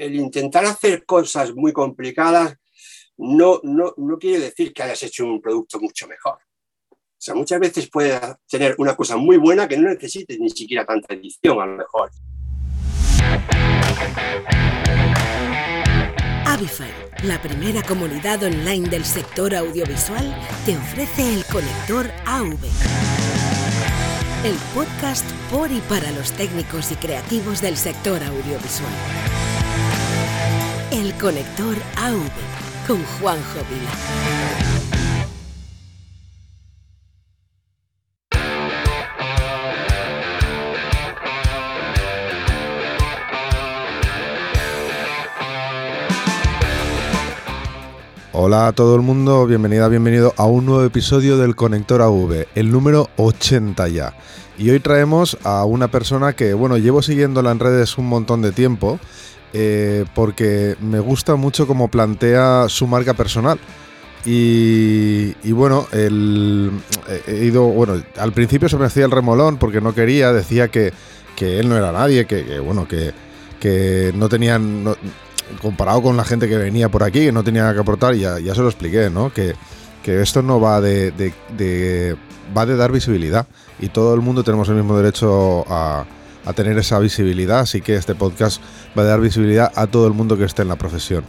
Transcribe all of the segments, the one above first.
el intentar hacer cosas muy complicadas no, no, no quiere decir que hayas hecho un producto mucho mejor. O sea, muchas veces puedes tener una cosa muy buena que no necesites ni siquiera tanta edición, a lo mejor. Avify, la primera comunidad online del sector audiovisual, te ofrece el conector AV. El podcast por y para los técnicos y creativos del sector audiovisual. El conector AV con Juanjo Vila. Hola a todo el mundo, bienvenida, bienvenido a un nuevo episodio del Conector AV, el número 80 ya. Y hoy traemos a una persona que, bueno, llevo siguiéndola en redes un montón de tiempo, eh, porque me gusta mucho cómo plantea su marca personal. Y, bueno, el, he ido, bueno, al principio se me hacía el remolón porque no quería, decía que, él no era nadie, que, bueno, que, que no tenían comparado con la gente que venía por aquí, que no tenía nada que aportar, ya, ya se lo expliqué, ¿no? Que, esto no va de, va de dar visibilidad y todo el mundo tenemos el mismo derecho a, tener esa visibilidad, así que este podcast va a dar visibilidad a todo el mundo que esté en la profesión.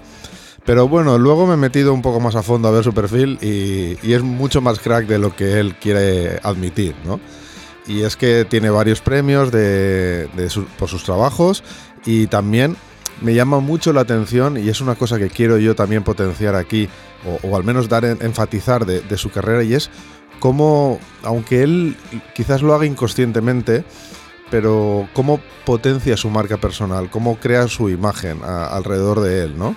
Pero bueno, luego me he metido un poco más a fondo a ver su perfil y, es mucho más crack de lo que él quiere admitir, ¿no? Y es que tiene varios premios de, por sus trabajos y también me llama mucho la atención y es una cosa que quiero yo también potenciar aquí, o, al menos dar enfatizar de, su carrera, y es cómo, aunque él quizás lo haga inconscientemente, pero cómo potencia su marca personal, cómo crea su imagen alrededor de él, ¿no?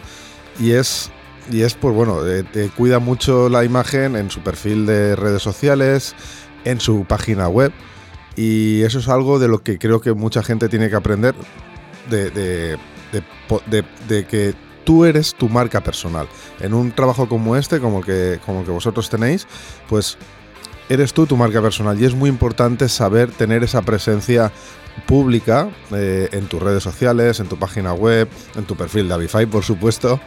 Y es, y es pues bueno, te cuida mucho la imagen en su perfil de redes sociales, en su página web, y eso es algo de lo que creo que mucha gente tiene que aprender de de, que tú eres tu marca personal. En un trabajo como este, como que, como que vosotros tenéis, pues eres tú tu marca personal y es muy importante saber tener esa presencia pública eh, en tus redes sociales, en tu página web, en tu perfil de Avify, por supuesto.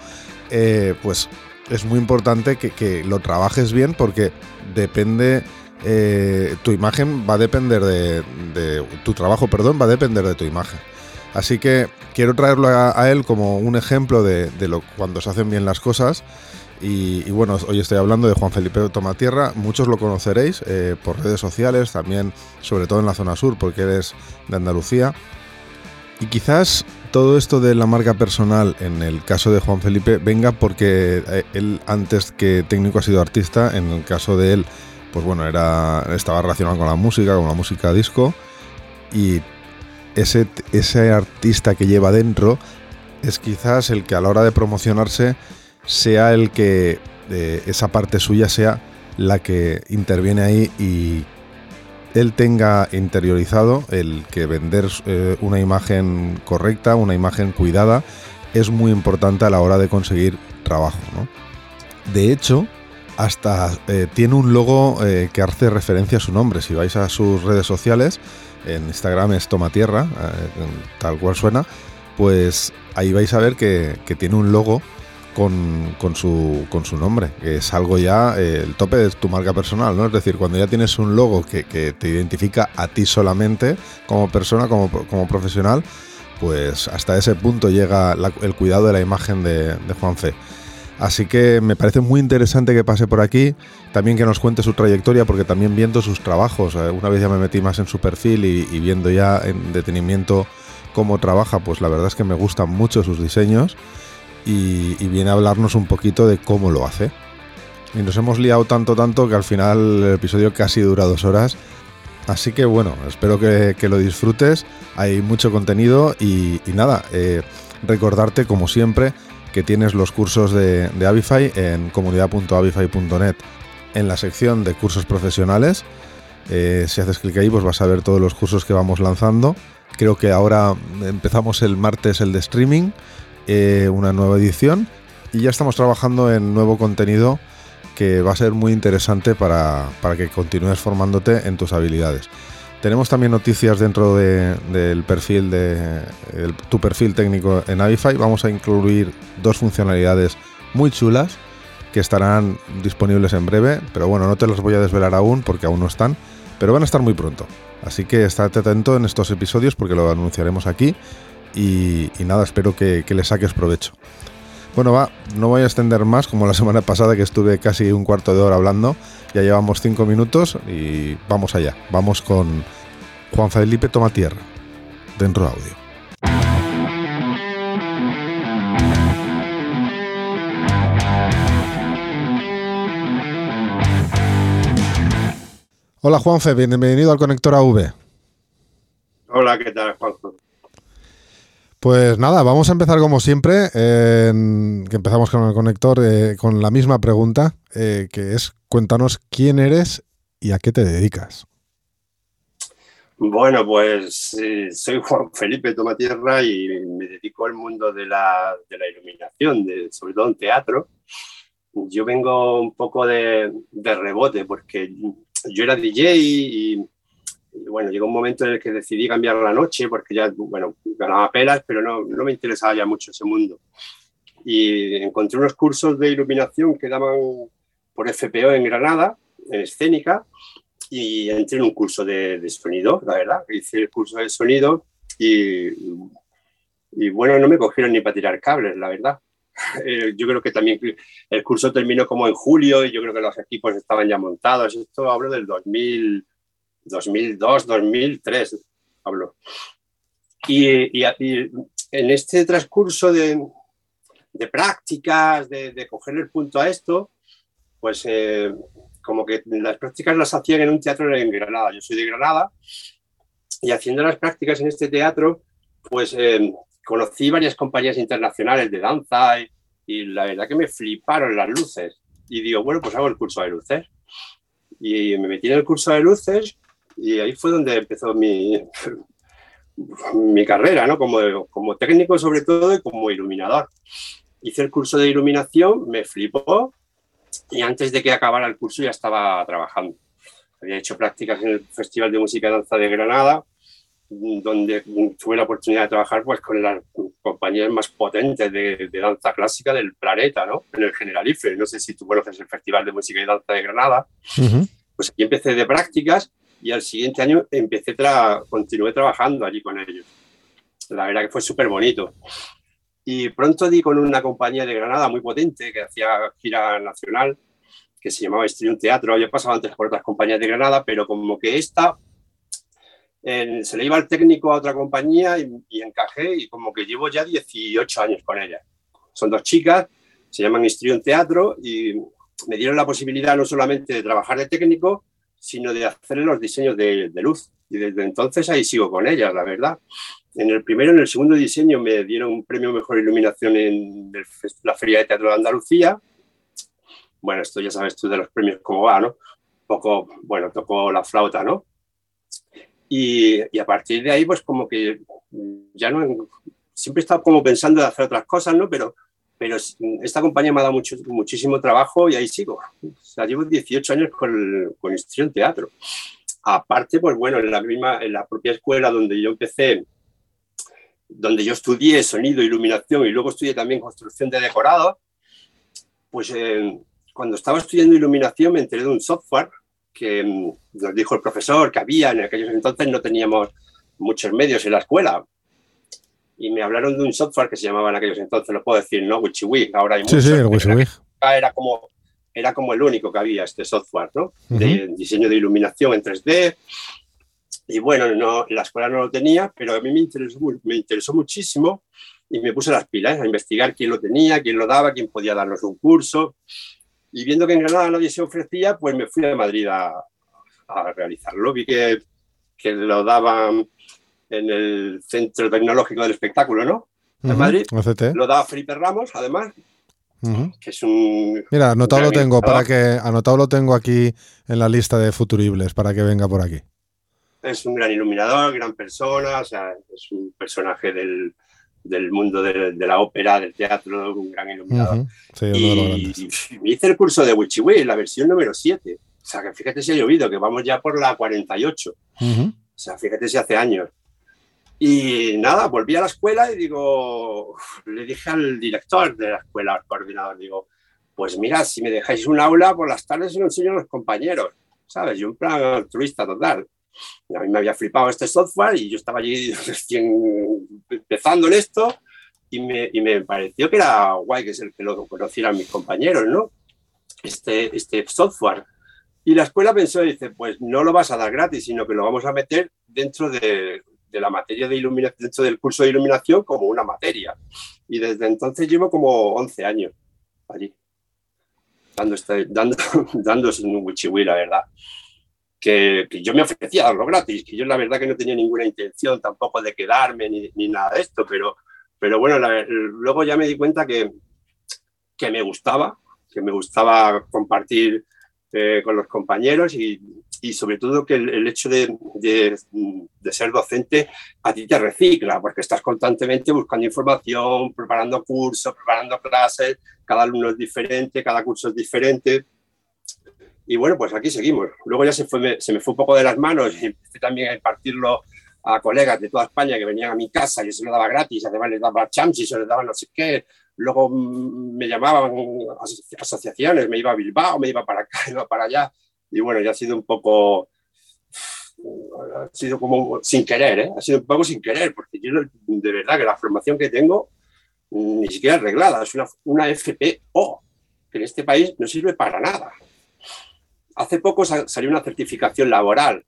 Eh, pues es muy importante que, lo trabajes bien porque depende. Eh, tu imagen va a depender de, de. Tu trabajo, perdón, va a depender de tu imagen. Así que quiero traerlo a, él como un ejemplo de, lo, cuando se hacen bien las cosas. Y, bueno, hoy estoy hablando de Juan Felipe Tomatierra. Muchos lo conoceréis eh, por redes sociales, también, sobre todo en la zona sur, porque eres de Andalucía. Y quizás todo esto de la marca personal, en el caso de Juan Felipe, venga porque eh, él, antes que técnico, ha sido artista. En el caso de él, pues bueno, era, estaba relacionado con la música, con la música disco. Y ese, ese artista que lleva dentro es quizás el que a la hora de promocionarse sea el que eh, esa parte suya sea la que interviene ahí y él tenga interiorizado el que vender eh, una imagen correcta, una imagen cuidada, es muy importante a la hora de conseguir trabajo. De hecho, hasta eh, tiene un logo que hace referencia a su nombre. Si vais a sus redes sociales, en Instagram es Tomatierra, tal cual suena, pues ahí vais a ver que, tiene un logo con, su, nombre, que es algo ya, eh, el tope de tu marca personal, ¿no? Es decir, cuando ya tienes un logo que, te identifica a ti solamente, como persona, como, profesional, pues hasta ese punto llega el cuidado de la imagen de, de Juan Fe. Así que me parece muy interesante que pase por aquí, también que nos cuente su trayectoria, porque también viendo sus trabajos, eh, una vez ya me metí más en su perfil y, viendo ya en detenimiento cómo trabaja, pues la verdad es que me gustan mucho sus diseños y, viene a hablarnos un poquito de cómo lo hace. Y nos hemos liado tanto, tanto que al final el episodio casi dura dos horas. Así que bueno, espero que, lo disfrutes. Hay mucho contenido y, nada, eh, recordarte como siempre que tienes los cursos de, Avify en comunidad.avify.net en la sección de cursos profesionales. Eh, si haces clic ahí, pues vas a ver todos los cursos que vamos lanzando. Creo que ahora empezamos el martes el de streaming, eh, una nueva edición, y ya estamos trabajando en nuevo contenido que va a ser muy interesante para, para que continúes formándote en tus habilidades. Tenemos también noticias dentro del perfil de tu perfil técnico en Avify. Vamos a incluir dos funcionalidades muy chulas que estarán disponibles en breve, pero bueno, no te las voy a desvelar aún porque aún no están, pero van a estar muy pronto. Así que estate atento en estos episodios porque lo anunciaremos aquí y, nada, espero que, le saques provecho. Bueno, va, no voy a extender más como la semana pasada que estuve casi un cuarto de hora hablando. Ya llevamos cinco minutos y vamos allá. Vamos con Juan Felipe Tomatierra, dentro de audio. Hola Juanfe, bienvenido al Conector AV. Hola, ¿qué tal Juanjo? Pues nada, vamos a empezar como siempre, que empezamos con el conector eh, con la misma pregunta, eh, que es cuéntanos quién eres y a qué te dedicas. Bueno, pues eh, soy Juan Felipe Tomatierra y me dedico al mundo de la, iluminación, sobre todo en teatro. Yo vengo un poco de, de rebote porque yo era DJ y bueno, llegó un momento en el que decidí cambiar la noche porque ya, bueno, ganaba pelas, pero no, no me interesaba ya mucho ese mundo. Y encontré unos cursos de iluminación que daban por FPO en Granada, en escénica, y entré en un curso de, de sonido, la verdad. Hice el curso de sonido y, y bueno, no me cogieron ni para tirar cables, la verdad. Eh, yo creo que también el curso terminó como en julio y yo creo que los equipos estaban ya montados. Esto hablo del 2000 2002, 2003, hablo. Y, en este transcurso de, prácticas, de, coger el punto a esto, pues eh, como que las prácticas las hacían en un teatro en Granada. Yo soy de Granada y haciendo las prácticas en este teatro, pues eh, conocí varias compañías internacionales de danza y, y, la verdad que me fliparon las luces. Y digo, bueno, pues hago el curso de luces. Y me metí en el curso de luces y ahí fue donde empezó mi, mi carrera, ¿no? Como, como técnico sobre todo y como iluminador. Hice el curso de iluminación, me flipó y antes de que acabara el curso ya estaba trabajando. Había hecho prácticas en el Festival de Música y Danza de Granada, donde tuve la oportunidad de trabajar pues, con las compañías más potentes de, danza clásica del planeta, ¿no? En el Generalife. No sé si tú conoces el Festival de Música y Danza de Granada. Pues aquí empecé de prácticas y al siguiente año empecé, tra continué trabajando allí con ellos. La verdad que fue súper bonito. Y pronto di con una compañía de Granada muy potente que hacía gira nacional, que se llamaba Estudio Teatro. Había pasado antes por otras compañías de Granada, pero como que esta se le iba el técnico a otra compañía y, y, encajé y como que llevo ya 18 años con ella. Son dos chicas, se llaman Estudio Teatro y me dieron la posibilidad no solamente de trabajar de técnico, sino de hacer los diseños de, luz. Y desde entonces ahí sigo con ellas, la verdad. En el primero, en el segundo diseño me dieron un premio Mejor Iluminación en la Feria de Teatro de Andalucía. Bueno, esto ya sabes tú de los premios cómo va, ¿no? poco, bueno, tocó la flauta, ¿no? Y, y, a partir de ahí, pues como que ya no, siempre he estado como pensando de hacer otras cosas, ¿no? Pero pero esta compañía me ha dado mucho, muchísimo trabajo y ahí sigo. O sea, llevo 18 años con, con Institución Teatro. Aparte, pues bueno, en la, misma, en la propia escuela donde yo empecé, donde yo estudié sonido, iluminación y luego estudié también construcción de decorado, pues eh, cuando estaba estudiando iluminación me enteré de un software que mm, nos dijo el profesor que había en aquellos entonces no teníamos muchos medios en la escuela y me hablaron de un software que se llamaba en aquellos entonces, lo puedo decir, ¿no? WichiWig. Ahora hay sí, sí, el WichiWig. Era como, era como el único que había este software, ¿no? De diseño de iluminación en 3D. Y bueno, no, la escuela no lo tenía, pero a mí me interesó, me interesó muchísimo y me puse las pilas a investigar quién lo tenía, quién lo daba, quién podía darnos un curso. Y viendo que en Granada nadie se ofrecía, pues me fui a Madrid a, a realizarlo. Vi que, que lo daban en el Centro Tecnológico del Espectáculo, ¿no? En Madrid. Lo da Felipe Ramos, además. Que es un. Mira, anotado lo tengo para que. Anotado lo tengo aquí en la lista de futuribles para que venga por aquí. Es un gran iluminador, gran persona, o sea, es un personaje del, del mundo de, la ópera, del teatro, un gran iluminador. sí, y, me hice el curso de Wichiwi, la versión número 7. O sea, que fíjate si ha llovido, que vamos ya por la 48. O sea, fíjate si hace años. Y nada, volví a la escuela y digo, le dije al director de la escuela, al coordinador, digo, pues mira, si me dejáis un aula por las tardes se lo enseño a los compañeros, ¿sabes? Yo un plan altruista total. a mí me había flipado este software y yo estaba allí empezando en esto y me, y me pareció que era guay que, el que lo conocieran mis compañeros, ¿no? Este, este software. Y la escuela pensó, dice, pues no lo vas a dar gratis, sino que lo vamos a meter dentro de, de la materia de iluminación, dentro del curso de iluminación como una materia. Y desde entonces llevo como 11 años allí, dando, este, dando, dándose un la verdad. Que, que, yo me ofrecía darlo gratis, que yo la verdad que no tenía ninguna intención tampoco de quedarme ni, ni nada de esto, pero, pero bueno, luego ya me di cuenta que, que me gustaba, que me gustaba compartir eh, con los compañeros y, y sobre todo que el, hecho de, de, ser docente a ti te recicla, porque estás constantemente buscando información, preparando cursos, preparando clases, cada alumno es diferente, cada curso es diferente. Y bueno, pues aquí seguimos. Luego ya se, fue, se me fue un poco de las manos y empecé también a impartirlo a colegas de toda España que venían a mi casa y se lo daba gratis, además les daba champs y se les daba no sé qué. Luego mm, me llamaban asociaciones, me iba a Bilbao, me iba para acá, me iba para allá y bueno, ya ha sido un poco, ha sido como sin querer, ¿eh? ha sido un poco sin querer, porque yo de verdad que la formación que tengo ni siquiera arreglada, es una, una FPO, que en este país no sirve para nada. Hace poco salió una certificación laboral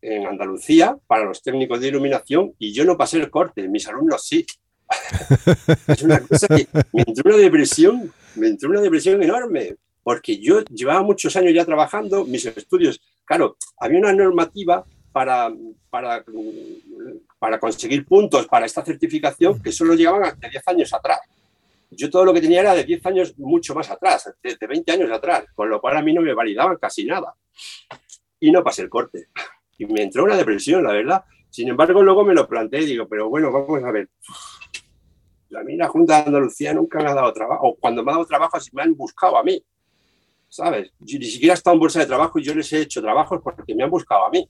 en Andalucía para los técnicos de iluminación y yo no pasé el corte, mis alumnos sí. es una cosa que me entró una depresión, me entró una depresión enorme, porque yo llevaba muchos años ya trabajando, mis estudios, claro, había una normativa para, para, conseguir puntos para esta certificación que solo llegaban de 10 años atrás. Yo todo lo que tenía era de 10 años mucho más atrás, de, 20 años atrás, con lo cual a mí no me validaban casi nada. Y no pasé el corte. Y me entró una depresión, la verdad. Sin embargo, luego me lo planteé y digo, pero bueno, vamos a ver. La mina Junta de Andalucía nunca me ha dado trabajo. O cuando me ha dado trabajo, me han buscado a mí. ¿Sabes? Yo ni siquiera he estado en bolsa de trabajo y yo les he hecho trabajos porque me han buscado a mí.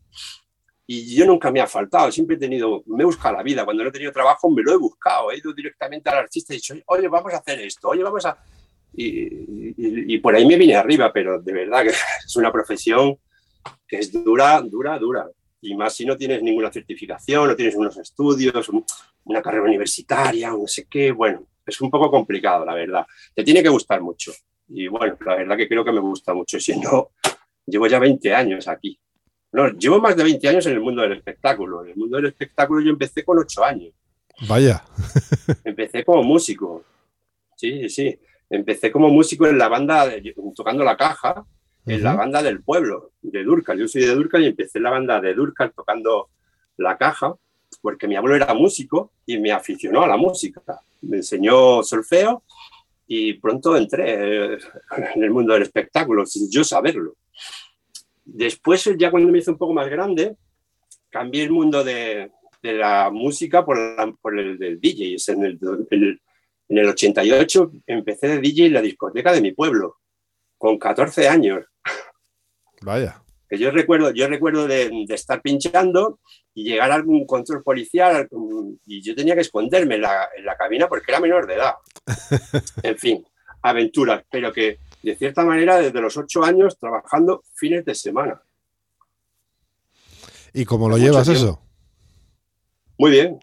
Y yo nunca me ha faltado, siempre he tenido, me he buscado la vida. Cuando no he tenido trabajo me lo he buscado, he ido directamente al artista y he dicho, oye, vamos a hacer esto, oye, vamos a... Y, y, por ahí me vine arriba, pero de verdad que es una profesión que es dura, dura, dura. Y más si no tienes ninguna certificación, no tienes unos estudios, una carrera universitaria, no sé qué, bueno, es un poco complicado, la verdad. Te tiene que gustar mucho. Y bueno, la verdad que creo que me gusta mucho, si no, llevo ya 20 años aquí. No, llevo más de 20 años en el mundo del espectáculo. En el mundo del espectáculo yo empecé con 8 años. Vaya. empecé como músico. Sí, sí. Empecé como músico en la banda, tocando la caja, en la banda del pueblo, de Durcal. Yo soy de Durcal y empecé en la banda de Durcal tocando la caja, porque mi abuelo era músico y me aficionó a la música. Me enseñó solfeo y pronto entré en el mundo del espectáculo sin yo saberlo. Después, ya cuando me hice un poco más grande, cambié el mundo de, de la música por, el del DJ. En el, en el 88 empecé de DJ en la discoteca de mi pueblo, con 14 años. Vaya. Que yo recuerdo, yo recuerdo de, de estar pinchando y llegar a algún control policial y yo tenía que esconderme en la, en la cabina porque era menor de edad. en fin, aventuras, pero que de cierta manera desde los ocho años trabajando fines de semana. ¿Y cómo lo llevas eso? Muy bien,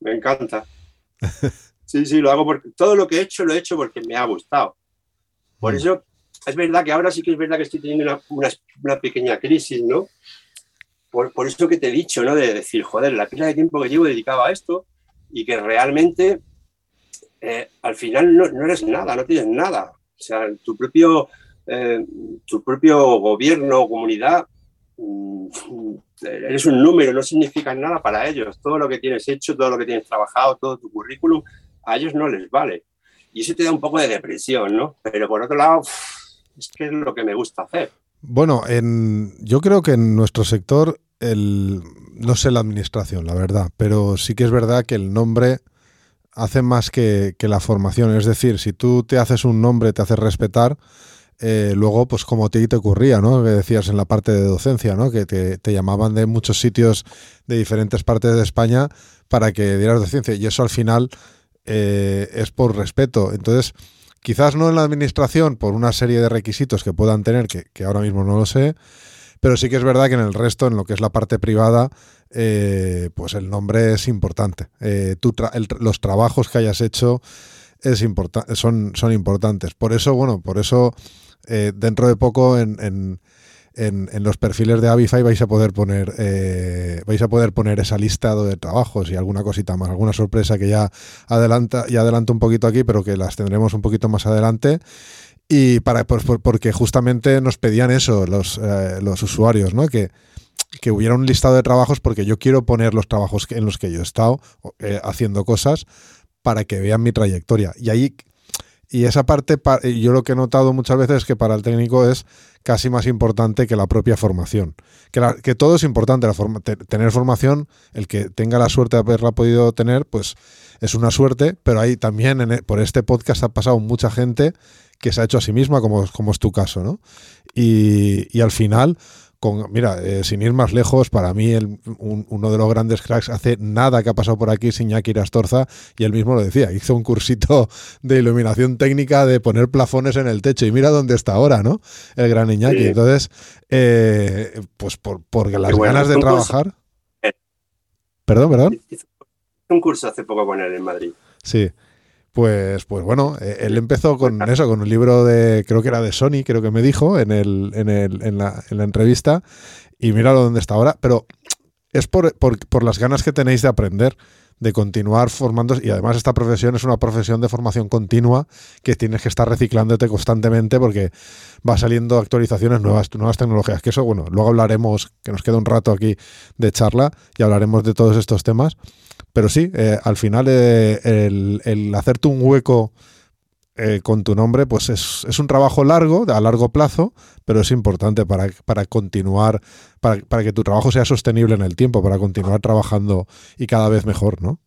me encanta. Sí, sí, lo hago porque todo lo que he hecho lo he hecho porque me ha gustado. Por mm. eso es verdad que ahora sí que es verdad que estoy teniendo una, pequeña crisis, ¿no? por, eso que te he dicho, ¿no? De decir, joder, la pila de tiempo que llevo dedicado a esto y que realmente eh, al final no, no, eres nada, no tienes nada. O sea, tu propio, eh, tu propio gobierno o comunidad, mm, eres un número, no significa nada para ellos. Todo lo que tienes hecho, todo lo que tienes trabajado, todo tu currículum, a ellos no les vale. Y eso te da un poco de depresión, ¿no? Pero por otro lado, es que es lo que me gusta hacer. Bueno, en, yo creo que en nuestro sector, el, no sé la administración, la verdad, pero sí que es verdad que el nombre hace más que, que, la formación. Es decir, si tú te haces un nombre, te haces respetar, eh, luego, pues como ti te ocurría, ¿no? Que decías en la parte de docencia, ¿no? Que te, te, llamaban de muchos sitios de diferentes partes de España para que dieras docencia. Y eso al final eh, es por respeto. Entonces, quizás no en la administración, por una serie de requisitos que puedan tener, que, ahora mismo no lo sé, pero sí que es verdad que en el resto, en lo que es la parte privada, eh, pues el nombre es importante. Eh, los trabajos que hayas hecho es son, son importantes. Por eso, bueno, por eso eh, dentro de poco en, en, en, los perfiles de Avify vais a poder poner eh, vais a poder poner esa lista de trabajos y alguna cosita más, alguna sorpresa que ya adelanta, ya adelanto un poquito aquí, pero que las tendremos un poquito más adelante. Y para, pues, porque justamente nos pedían eso los, eh, los usuarios, ¿no? Que, que hubiera un listado de trabajos porque yo quiero poner los trabajos en los que yo he estado haciendo cosas para que vean mi trayectoria. Y ahí y esa parte, yo lo que he notado muchas veces es que para el técnico es casi más importante que la propia formación. Que, todo es importante, la tener formación, el que tenga la suerte de haberla podido tener, pues es una suerte, pero ahí también e, por este podcast ha pasado mucha gente que se ha hecho a sí misma, como, como es tu caso, ¿no? Y, y al final mira, eh, sin ir más lejos, para mí uno de los grandes cracks hace nada que ha pasado por aquí sin Iñaki Astorza y él mismo lo decía, hizo un cursito de iluminación técnica de poner plafones en el techo y mira dónde está ahora, ¿no? El gran Iñaki. Entonces, eh, pues por, porque las ganas de trabajar... Perdón, perdón. Hizo un curso hace poco con él en Madrid. Sí. Pues, pues bueno, eh, él empezó con eso, con un libro de, creo que era de Sony, creo que me dijo en, el, en, el, en, la, en la entrevista, y míralo dónde está ahora, pero es por, por, las ganas que tenéis de aprender, de continuar formando, y además esta profesión es una profesión de formación continua que tienes que estar reciclándote constantemente porque va saliendo actualizaciones nuevas, nuevas tecnologías, que eso, bueno, luego hablaremos, que nos queda un rato aquí de charla y hablaremos de todos estos temas. Pero sí, eh, al final eh, el, hacerte un hueco eh, con tu nombre, pues es, un trabajo largo, a largo plazo, pero es importante para, para continuar, para, para, que tu trabajo sea sostenible en el tiempo, para continuar trabajando y cada vez mejor, ¿no?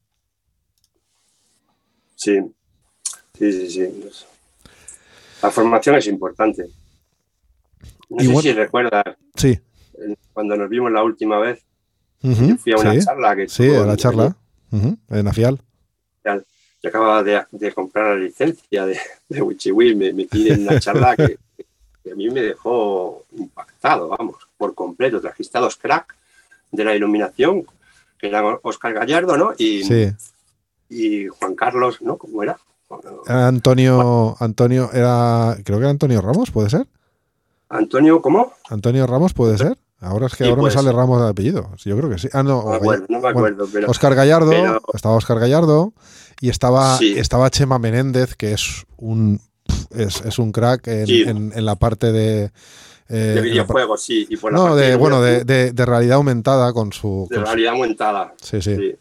Sí, sí, sí, sí. La formación es importante. No sé si recuerdas. Sí. Cuando nos vimos la última vez, fui a una charla que. Sí, a la charla en Afial. Yo acababa de, comprar la licencia de, de Wichiwi, me metí en una charla que, a mí me dejó impactado, vamos, por completo. Trajiste a dos crack de la iluminación, que eran Oscar Gallardo, ¿no? Y, y Juan Carlos, ¿no? ¿Cómo era? Antonio, Antonio, era, creo que era Antonio Ramos, ¿puede ser? Antonio, ¿cómo? Antonio Ramos, ¿puede ser? Ahora es que ahora me pues. sale Ramos de apellido. Yo creo que sí. Ah, no. no me acuerdo. pero, Oscar Gallardo. Estaba Oscar Gallardo. Y estaba, estaba Chema Menéndez, que es un es, un crack en, en, la parte de. Eh, de videojuegos, sí. Y no, de, bueno, de, de, realidad aumentada con su. De realidad aumentada. Sí, sí.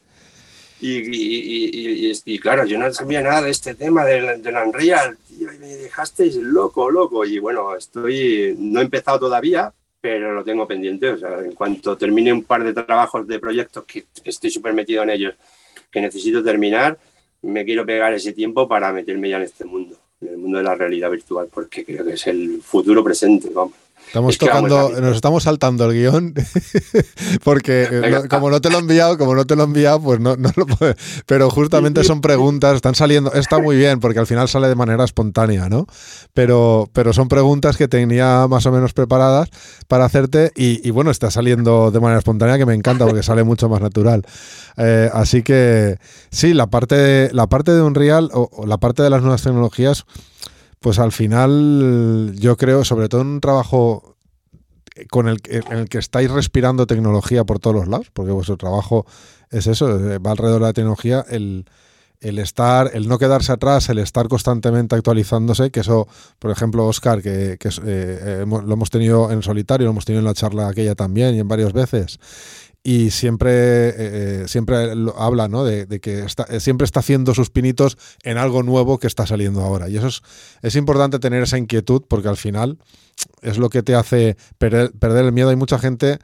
Y, y, y, claro, yo no sabía nada de este tema del, del Unreal, tío, y me dejasteis loco, loco. Y bueno, estoy, no he empezado todavía, pero lo tengo pendiente. O sea, en cuanto termine un par de trabajos de proyectos que estoy súper metido en ellos, que necesito terminar, me quiero pegar ese tiempo para meterme ya en este mundo, en el mundo de la realidad virtual, porque creo que es el futuro presente. Vamos. Estamos tocando, nos estamos saltando el guion, porque eh, como no te lo he enviado, como no te lo he enviado, pues no, no lo puedo. Pero justamente son preguntas, están saliendo, está muy bien, porque al final sale de manera espontánea, ¿no? Pero, pero son preguntas que tenía más o menos preparadas para hacerte, y, bueno, está saliendo de manera espontánea, que me encanta, porque sale mucho más natural. Eh, así que sí, la parte, de, la parte de Unreal o la parte de las nuevas tecnologías pues al final yo creo, sobre todo en un trabajo con el, en el que estáis respirando tecnología por todos los lados, porque vuestro trabajo es eso, eh, va alrededor de la tecnología, el, estar, el no quedarse atrás, el estar constantemente actualizándose, que eso, por ejemplo, Oscar, que, eh, lo hemos tenido en solitario, lo hemos tenido en la charla aquella también y en varias veces, y siempre, eh, eh, siempre habla ¿no? de, que está, eh, siempre está haciendo sus pinitos en algo nuevo que está saliendo ahora. Y eso es, es importante tener esa inquietud porque al final es lo que te hace perder, el miedo. Hay mucha gente,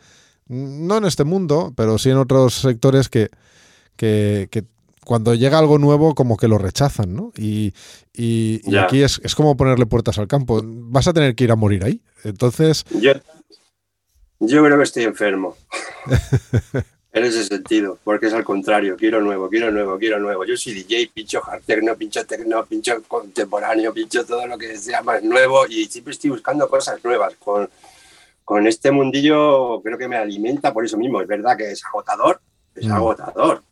no en este mundo, pero sí en otros sectores que, que, cuando llega algo nuevo como que lo rechazan, ¿no? Y, aquí es, como ponerle puertas al campo. Vas a tener que ir a morir ahí. Entonces... yo creo que estoy enfermo. en ese sentido, porque es al contrario, quiero nuevo, quiero nuevo, quiero nuevo. Yo soy DJ, pincho hard techno, pincho techno, pincho contemporáneo, pincho todo lo que sea más nuevo y siempre estoy buscando cosas nuevas. Con, con este mundillo creo que me alimenta por eso mismo. Es verdad que es agotador, es mm. agotador.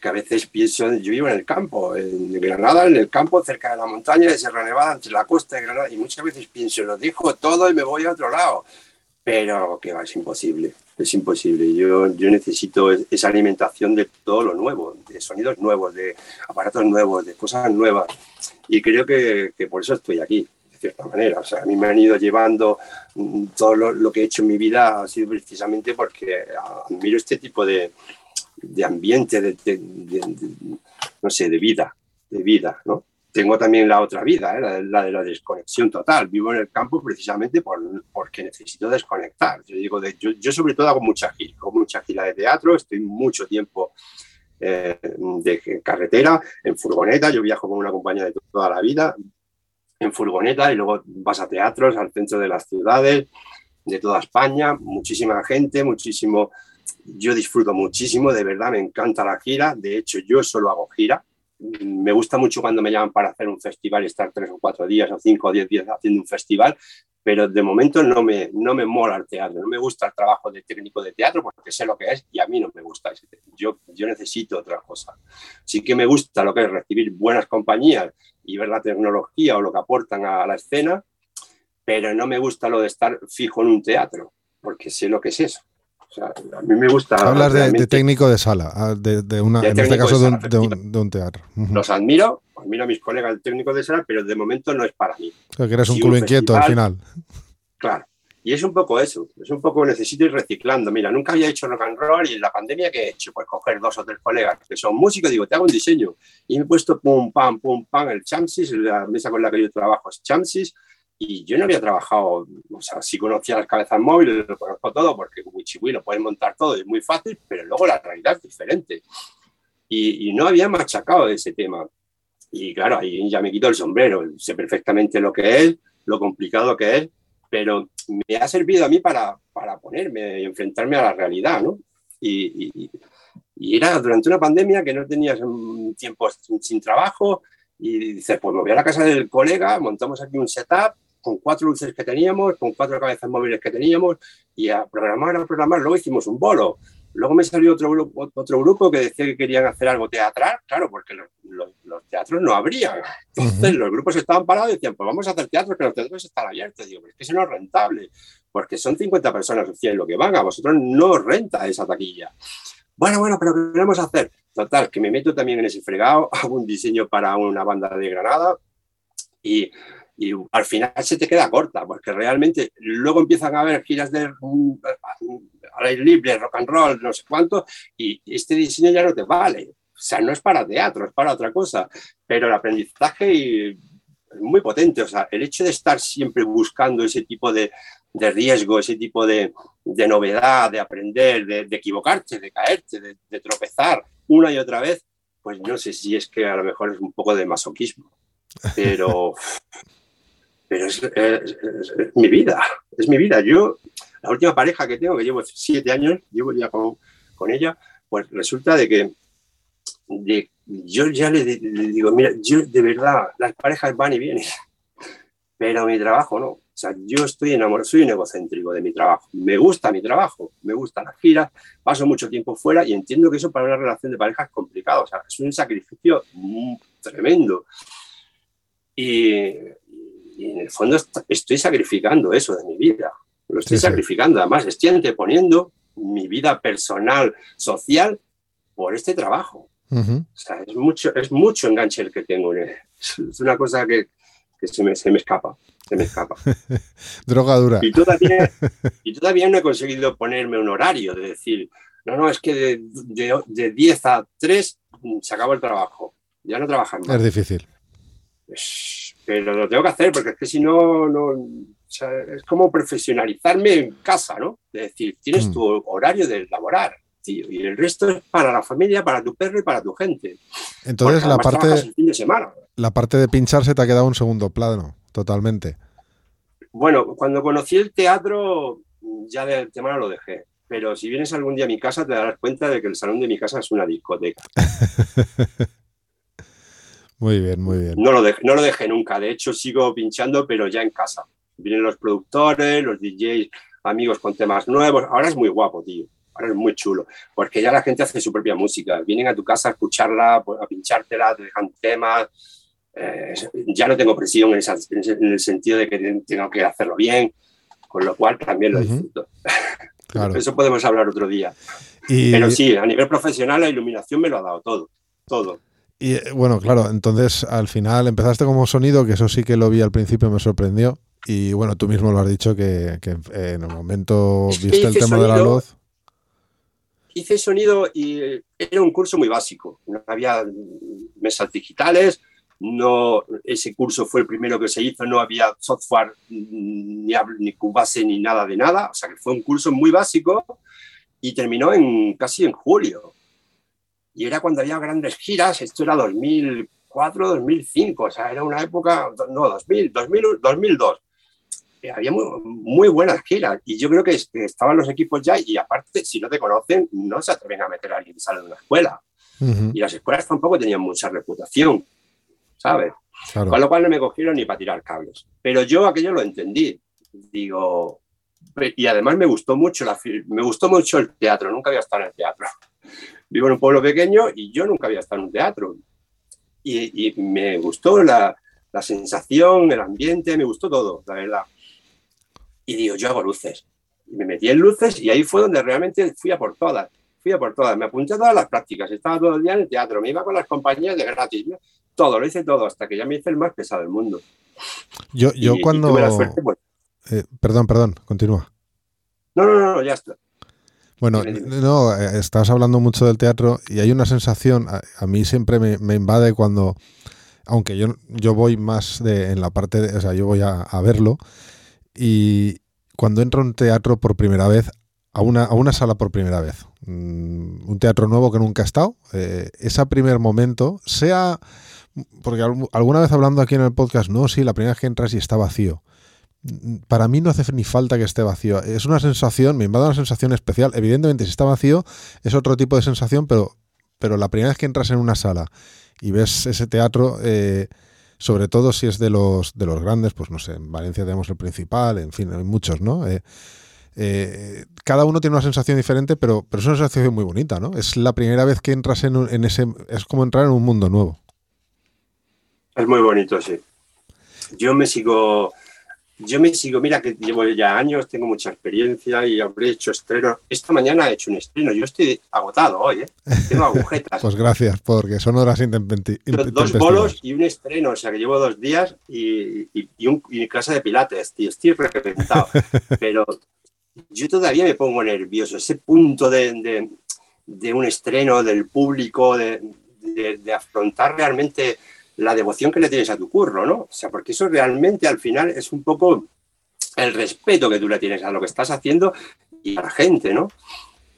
Que a veces pienso, yo vivo en el campo, en Granada, en el campo, cerca de la montaña de Sierra Nevada, entre la costa de Granada, y muchas veces pienso, lo dejo todo y me voy a otro lado. Pero que va, es imposible es imposible. Yo, yo necesito esa alimentación de todo lo nuevo, de sonidos nuevos, de aparatos nuevos, de cosas nuevas. Y creo que, que por eso estoy aquí, de cierta manera. O sea, a mí me han ido llevando mm, todo lo, que he hecho en mi vida, ha sido precisamente porque admiro este tipo de, de ambiente, de, no sé, de vida, de vida, ¿no? Tengo también la otra vida, ¿eh? la, de la desconexión total. Vivo en el campo precisamente por, porque necesito desconectar. Yo, digo, de, yo, sobre todo hago mucha gira, hago mucha gira de teatro, estoy mucho tiempo eh, de carretera, en furgoneta, yo viajo con una compañía de toda la vida, en furgoneta y luego vas a teatros, al centro de las ciudades, de toda España, muchísima gente, muchísimo... Yo disfruto muchísimo, de verdad me encanta la gira, de hecho yo solo hago gira, me gusta mucho cuando me llaman para hacer un festival y estar tres o cuatro días o cinco o diez días haciendo un festival, pero de momento no me, no me mola el teatro, no me gusta el trabajo de técnico de teatro porque sé lo que es y a mí no me gusta Yo, yo necesito otra cosa. Sí que me gusta lo que es recibir buenas compañías y ver la tecnología o lo que aportan a la escena, pero no me gusta lo de estar fijo en un teatro porque sé lo que es eso a mí me gusta. Hablas de, técnico de sala, ah, de, una, en este caso de, un, teatro. Los admiro, admiro a mis colegas técnicos de sala, pero de momento no es para mí. que eres un culo inquieto al final. Claro. Y es un poco eso, es un poco necesito ir reciclando. Mira, nunca había hecho rock and roll y en la pandemia que he hecho, pues coger dos o tres colegas que son músicos digo, te hago un diseño. Y me he puesto pum, pam, pum, pam, el Chamsis, la mesa con la que yo trabajo es Chamsis, y yo no había trabajado, o sea, sí conocía las cabezas móviles, lo conozco todo, porque Wichiwi lo pueden montar todo, es muy fácil, pero luego la realidad es diferente. Y, no había machacado ese tema. Y claro, ahí ya me quito el sombrero, sé perfectamente lo que es, lo complicado que es, pero me ha servido a mí para, para ponerme y enfrentarme a la realidad, ¿no? Y, y, era durante una pandemia que no tenías tiempo sin, sin trabajo y dices, pues me voy a la casa del colega, montamos aquí un setup con cuatro luces que teníamos, con cuatro cabezas móviles que teníamos, y a programar, a programar, luego hicimos un bolo. Luego me salió otro grupo, otro grupo que decía que querían hacer algo teatral, claro, porque los, teatros no abrían. Entonces los grupos estaban parados y decían, pues vamos a hacer teatro, que los teatros están abiertos. Digo, pero es que eso no es rentable, porque son 50 personas recién lo que van, a vosotros no renta esa taquilla. Bueno, bueno, pero ¿qué queremos hacer? Total, que me meto también en ese fregado, hago un diseño para una banda de Granada y y al final se te queda corta, porque realmente luego empiezan a haber giras de aire libre, rock and roll, no sé cuánto, y este diseño ya no te vale. O sea, no es para teatro, es para otra cosa, pero el aprendizaje es muy potente. O sea, el hecho de estar siempre buscando ese tipo de, de riesgo, ese tipo de, de novedad, de aprender, de, de equivocarte, de caerte, de, de tropezar una y otra vez, pues no sé si es que a lo mejor es un poco de masoquismo, pero pero es, mi vida, es mi vida. Yo, la última pareja que tengo, que llevo siete años, llevo ya con, con ella, pues resulta de que yo ya le, digo, mira, yo de verdad, las parejas van y vienen, pero mi trabajo no. O sea, yo estoy enamorado, soy un egocéntrico de mi trabajo. Me gusta mi trabajo, me gusta la gira, paso mucho tiempo fuera y entiendo que eso para una relación de pareja es complicado. O sea, es un sacrificio tremendo. Y, y en el fondo estoy sacrificando eso de mi vida. Lo estoy sacrificando. Además, estoy anteponiendo mi vida personal, social, por este trabajo. O sea, es mucho, es mucho enganche el que tengo. Es una cosa que, que se, me, se, me, escapa. Se me escapa. Droga dura. Y todavía, y todavía no he conseguido ponerme un horario de decir, no, no, es que de, de, de 10 a 3 se acabó el trabajo. Ya no trabajan más. Es difícil. Es, pero lo tengo que hacer porque es que si no, no es como profesionalizarme en casa, ¿no? Es decir, tienes mm. tu horario de laborar tío. Y el resto es para la familia, para tu perro y para tu gente. Entonces la parte, la parte de pinchar se te ha quedado un segundo plano, totalmente. Bueno, cuando conocí el teatro, ya del tema lo dejé. Pero si vienes algún día a mi casa, te darás cuenta de que el salón de mi casa es una discoteca. muy bien, muy bien. No lo, dejé, no lo dejé nunca. De hecho, sigo pinchando, pero ya en casa. Vienen los productores, los DJs, amigos con temas nuevos. Ahora es muy guapo, tío. Ahora es muy chulo, porque ya la gente hace su propia música. Vienen a tu casa a escucharla, a pinchártela, te dejan temas. Eh, ya no tengo presión en, el sentido de que tengo que hacerlo bien, con lo cual también lo disfruto. Eso podemos hablar otro día. Pero sí, a nivel profesional la iluminación me lo ha dado todo, todo. Y eh, bueno, claro, entonces al final empezaste como sonido, que eso sí que lo vi al principio, me sorprendió. Y bueno, tú mismo lo has dicho que, en el momento viste el tema de la luz. Hice sonido y era un curso muy básico. No había mesas digitales, no, ese curso fue el primero que se hizo, no había software ni, ni Cubase ni nada de nada, o sea que fue un curso muy básico y terminó en casi en julio. Y era cuando había grandes giras, esto era 2004, 2005, o sea, era una época, no, 2000, 2000 2002. Había muy, buenas giras y yo creo que estaban los equipos ya y aparte, si no te conocen, no se atreven a meter a alguien que sale de una escuela. Y las escuelas tampoco tenían mucha reputación. ¿sabes? Con lo cual no me cogieron ni para tirar cables. Pero yo aquello lo entendí. Digo, y además me gustó mucho, la, me gustó mucho el teatro, nunca había estado en el teatro. Vivo en un pueblo pequeño y yo nunca había estado en un teatro. Y, me gustó la, la, sensación, el ambiente, me gustó todo, la verdad. Y digo, yo hago luces. Y me metí en luces y ahí fue donde realmente fui a por todas. Fui a por todas. Me apunté a todas las prácticas. Estaba todo el día en el teatro. Me iba con las compañías de gratis todo, lo hice todo, hasta que ya me hice el más pesado del mundo. Yo, yo cuando... Pues eh, perdón, perdón, continúa. No, no, no, ya está. Bueno, no, eh, estás hablando mucho del teatro y hay una sensación, a, mí siempre me, invade cuando, aunque yo, yo voy más de, en la parte, de, o sea, yo voy a, verlo, y cuando entro a un teatro por primera vez, a una, a una sala por primera vez, mm, un teatro nuevo que nunca he estado, eh, ese primer momento, sea porque alguna vez hablando aquí en el podcast, no, sí, la primera vez que entras y está vacío. Para mí no hace ni falta que esté vacío. Es una sensación, me invade una sensación especial. Evidentemente, si está vacío, es otro tipo de sensación, pero, pero la primera vez que entras en una sala y ves ese teatro, eh, sobre todo si es de los, de los grandes, pues no sé, en Valencia tenemos el principal, en fin, hay muchos, ¿no? Eh, eh, cada uno tiene una sensación diferente, pero, pero es una sensación muy bonita, ¿no? Es la primera vez que entras en, en ese. Es como entrar en un mundo nuevo. Es muy bonito, sí. Yo me sigo, yo me sigo, mira que llevo ya años, tengo mucha experiencia y habré hecho estrenos. Esta mañana he hecho un estreno, yo estoy agotado hoy, ¿eh? tengo agujetas. pues gracias, porque son horas intempestivas. Dos bolos y un estreno, o sea que llevo dos días y, y, un, clase de pilates, tío, estoy reventado. Pero yo todavía me pongo nervioso, ese punto de, de, un estreno, del público, de, de afrontar realmente la devoción que le tienes a tu curro, ¿no? O sea, porque eso realmente al final es un poco el respeto que tú le tienes a lo que estás haciendo y a la gente, ¿no?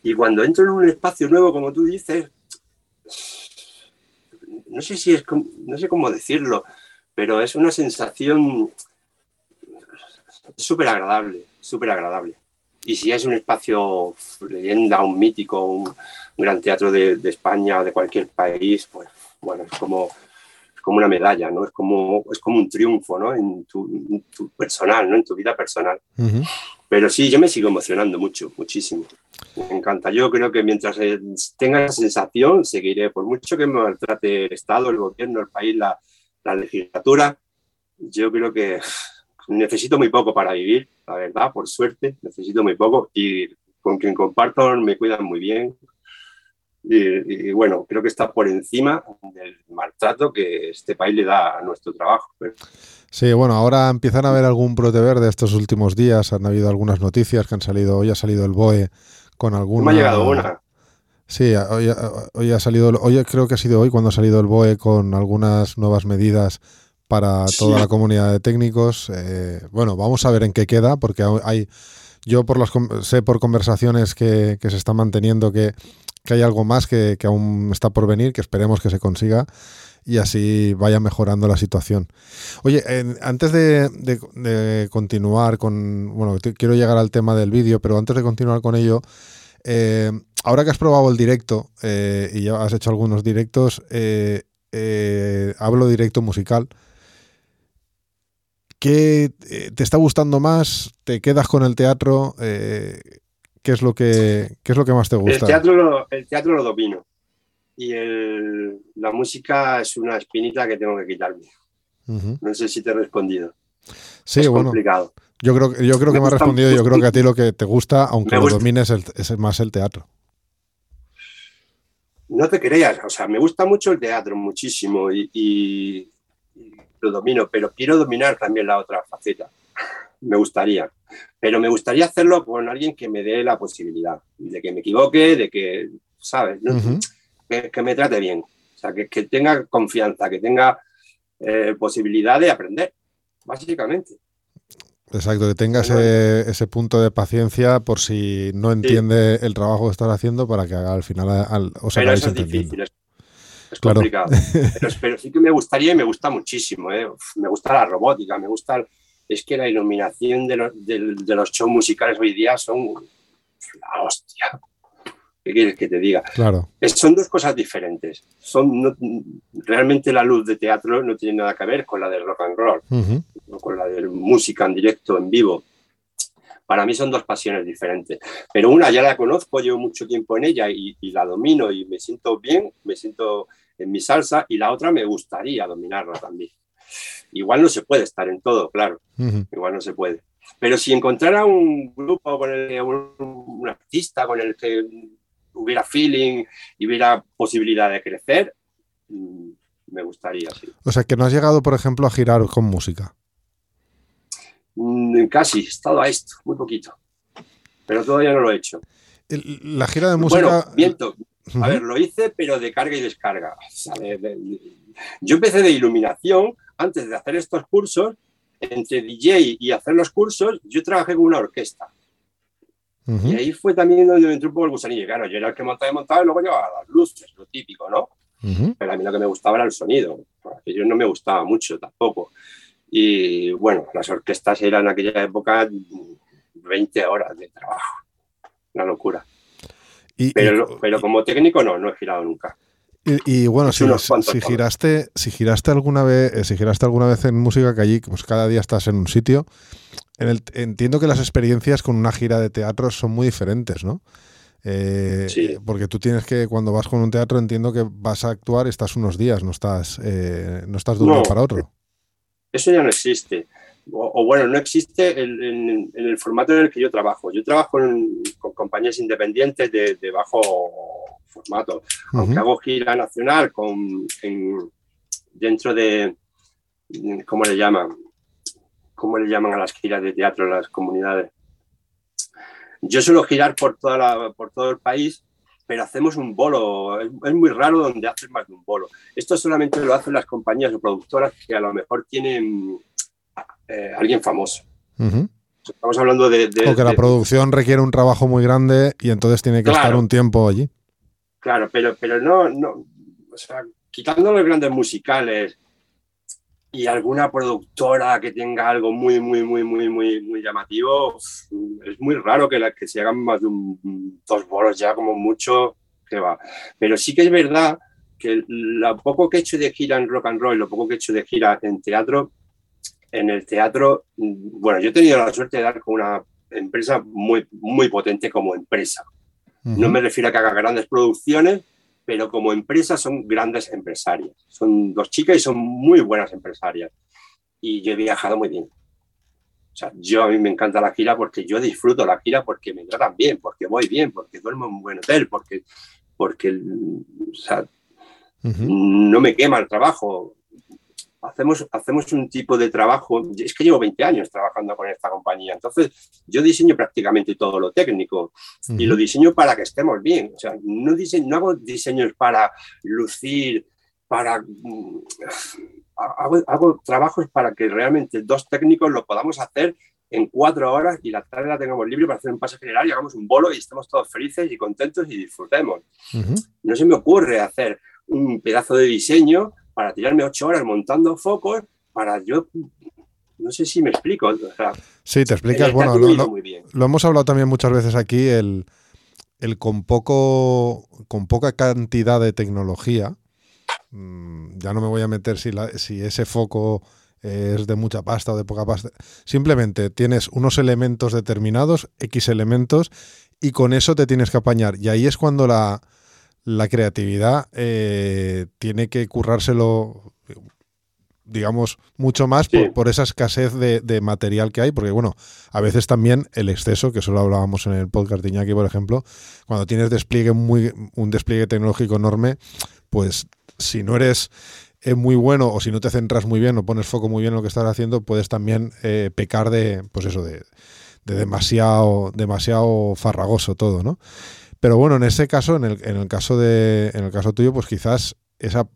Y cuando entro en un espacio nuevo, como tú dices, no sé si es, no sé cómo decirlo, pero es una sensación súper agradable, súper agradable. Y si es un espacio leyenda, un mítico, un, gran teatro de, de España o de cualquier país, pues bueno, es como como una medalla, ¿no? Es como, es como un triunfo, ¿no? En tu, personal, ¿no? En tu vida personal. Pero sí, yo me sigo emocionando mucho, muchísimo. Me encanta. Yo creo que mientras eh, tenga esa sensación, seguiré. Por mucho que me maltrate el Estado, el gobierno, el país, la, la legislatura, yo creo que necesito muy poco para vivir, la verdad, por suerte, necesito muy poco y con quien comparto me cuidan muy bien, y, bueno, creo que está por encima del maltrato que este país le da a nuestro trabajo. Sí, bueno, ahora empiezan a haber algún brote verde estos últimos días. Han habido algunas noticias que han salido. Hoy ha salido el BOE con alguna. Me ha llegado una. Sí, hoy, hoy, ha salido. Hoy creo que ha sido hoy cuando ha salido el BOE con algunas nuevas medidas para toda la comunidad de técnicos. Eh, bueno, vamos a ver en qué queda, porque hay yo por las, sé por conversaciones que, se están manteniendo que, hay algo más que, aún está por venir, que esperemos que se consiga y así vaya mejorando la situación. Oye, antes de, continuar con, bueno, quiero llegar al tema del vídeo, pero antes de continuar con ello, eh, ahora que has probado el directo eh, y ya has hecho algunos directos, eh, hablo directo musical. ¿Qué te está gustando más? ¿Te quedas con el teatro? ¿Qué, es lo que, es lo que más te gusta? El teatro lo, el teatro lo domino y el, la música es una espinita que tengo que quitarme. No sé si te he respondido. Sí, es bueno. Complicado. Yo creo, yo creo que me has respondido. Yo creo que a ti lo que te gusta, aunque lo domines, es más el teatro. No te creas, o sea, me gusta mucho el teatro, muchísimo, y, lo domino, pero quiero dominar también la otra faceta. Me gustaría, pero me gustaría hacerlo con alguien que me dé la posibilidad de que me equivoque, de que, ¿sabes? que, me trate bien, o sea, que, tenga confianza, que tenga eh, posibilidad de aprender, básicamente. Exacto, que tenga ese, punto de paciencia por si no entiende el trabajo que estás haciendo para que haga al final al, Pero eso es difícil, es, complicado. pero, sí que me gustaría y me gusta muchísimo. ¿eh? Me gusta la robótica, me gusta. Es que la iluminación de los, de los shows musicales hoy día son la hostia. ¿Qué quieres que te diga? Claro. son dos cosas diferentes. Son, realmente la luz de teatro no tiene nada que ver con la del rock and roll, o con la de música en directo, en vivo. Para mí son dos pasiones diferentes. Pero una ya la conozco, llevo mucho tiempo en ella y, la domino y me siento bien, me siento en mi salsa, y la otra me gustaría dominarla también. Igual no se puede estar en todo, claro. Igual no se puede. Pero si encontrara un grupo con el, un artista con el que hubiera feeling y hubiera posibilidad de crecer, mm, me gustaría, sí. O sea, que no has llegado, por ejemplo, a girar con música. Mm, casi, he estado a esto, muy poquito. Pero todavía no lo he hecho. La gira de música. Bueno, viento. A ver, lo hice, pero de carga y descarga. Yo empecé de iluminación antes de hacer estos cursos. Entre DJ y hacer los cursos, yo trabajé con una orquesta. Y ahí fue también donde me entró un poco el gusanillo. Claro, yo era el que montaba y montaba y luego llevaba las luces, lo típico, ¿no? Pero a mí lo que me gustaba era el sonido. Yo no me gustaba mucho tampoco. Y bueno, las orquestas eran en aquella época 20 horas de trabajo. Una locura. pero, pero como técnico no, no he girado nunca. Y, bueno, si, si, giraste, si giraste alguna vez, eh, si giraste alguna vez en música que allí, pues cada día estás en un sitio, entiendo que las experiencias con una gira de teatro son muy diferentes, ¿no? Eh, sí. Porque tú tienes que, cuando vas con un teatro, entiendo que vas a actuar, estás unos días, no estás, eh, no estás de un para otro. Eso ya no existe. O, bueno, no existe en, el formato en el que yo trabajo. Yo trabajo con compañías independientes de, bajo formato. Aunque hago gira nacional con, dentro de, ¿cómo le llaman? ¿cómo le llaman a las giras de teatro en las comunidades? Yo suelo girar por, toda la, por todo el país, pero hacemos un bolo. Es, muy raro donde haces más de un bolo. Esto solamente lo hacen las compañías o productoras que a lo mejor tienen eh, alguien famoso. Estamos hablando de, Porque la producción requiere un trabajo muy grande y entonces tiene que estar un tiempo allí. Claro, pero, pero no, no, o sea, quitando los grandes musicales y alguna productora que tenga algo muy, muy, muy, muy, muy, muy llamativo, es muy raro que, la, que se hagan más de dos bolos ya como mucho que va. Pero sí que es verdad que lo poco que he hecho de gira en rock and roll, lo poco que he hecho de gira en teatro, en el teatro, bueno, yo he tenido la suerte de dar con una empresa muy, muy potente como empresa. No me refiero a que haga grandes producciones, pero como empresa son grandes empresarias. Son dos chicas y son muy buenas empresarias. Y yo he viajado muy bien. O sea, yo a mí me encanta la gira porque yo disfruto la gira porque me tratan bien, porque voy bien, porque duermo en un buen hotel, porque, porque o sea, no me quema el trabajo hacemos, hacemos un tipo de trabajo, es que llevo 20 años trabajando con esta compañía, entonces yo diseño prácticamente todo lo técnico y lo diseño para que estemos bien, o sea, no, diseño, no hago diseños para lucir, para... Mm, hago, hago, trabajos para que realmente dos técnicos lo podamos hacer en cuatro horas y la tarde la tengamos libre para hacer un pase general y hagamos un bolo y estemos todos felices y contentos y disfrutemos. No se me ocurre hacer un pedazo de diseño para tirarme ocho horas montando focos para yo no sé si me explico. sí, te explicas. Bueno, lo, hemos hablado también muchas veces aquí, el, el con, poco, con poca cantidad de tecnología. Mm, ya no me voy a meter si, si ese foco es de mucha pasta o de poca pasta. Simplemente tienes unos elementos determinados, X elementos, y con eso te tienes que apañar. Y ahí es cuando la, la creatividad eh, tiene que currárselo, digamos, mucho más por, esa escasez de, material que hay, porque bueno, a veces también el exceso, que eso lo hablábamos en el podcast de Iñaki, por ejemplo, cuando tienes despliegue muy, un despliegue tecnológico enorme, pues si no eres es muy bueno o si no te centras muy bien o pones foco muy bien en lo que estás haciendo, puedes también eh, pecar de, pues eso, de, demasiado, demasiado farragoso todo, ¿no? Pero bueno, en ese caso, en el, en el caso de, en el caso tuyo, pues quizás esa,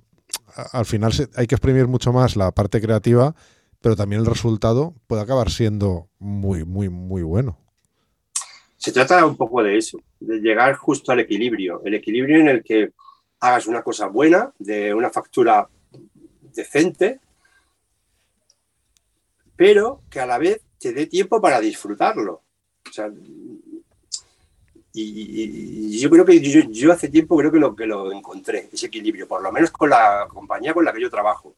al final hay que exprimir mucho más la parte creativa, pero también el resultado puede acabar siendo muy, muy, muy bueno. Se trata un poco de eso, de llegar justo al equilibrio, el equilibrio en el que hagas una cosa buena, de una factura decente, pero que a la vez te dé tiempo para disfrutarlo. Y, yo creo que yo, hace tiempo creo que lo, que lo encontré, ese equilibrio, por lo menos con la compañía con la que yo trabajo.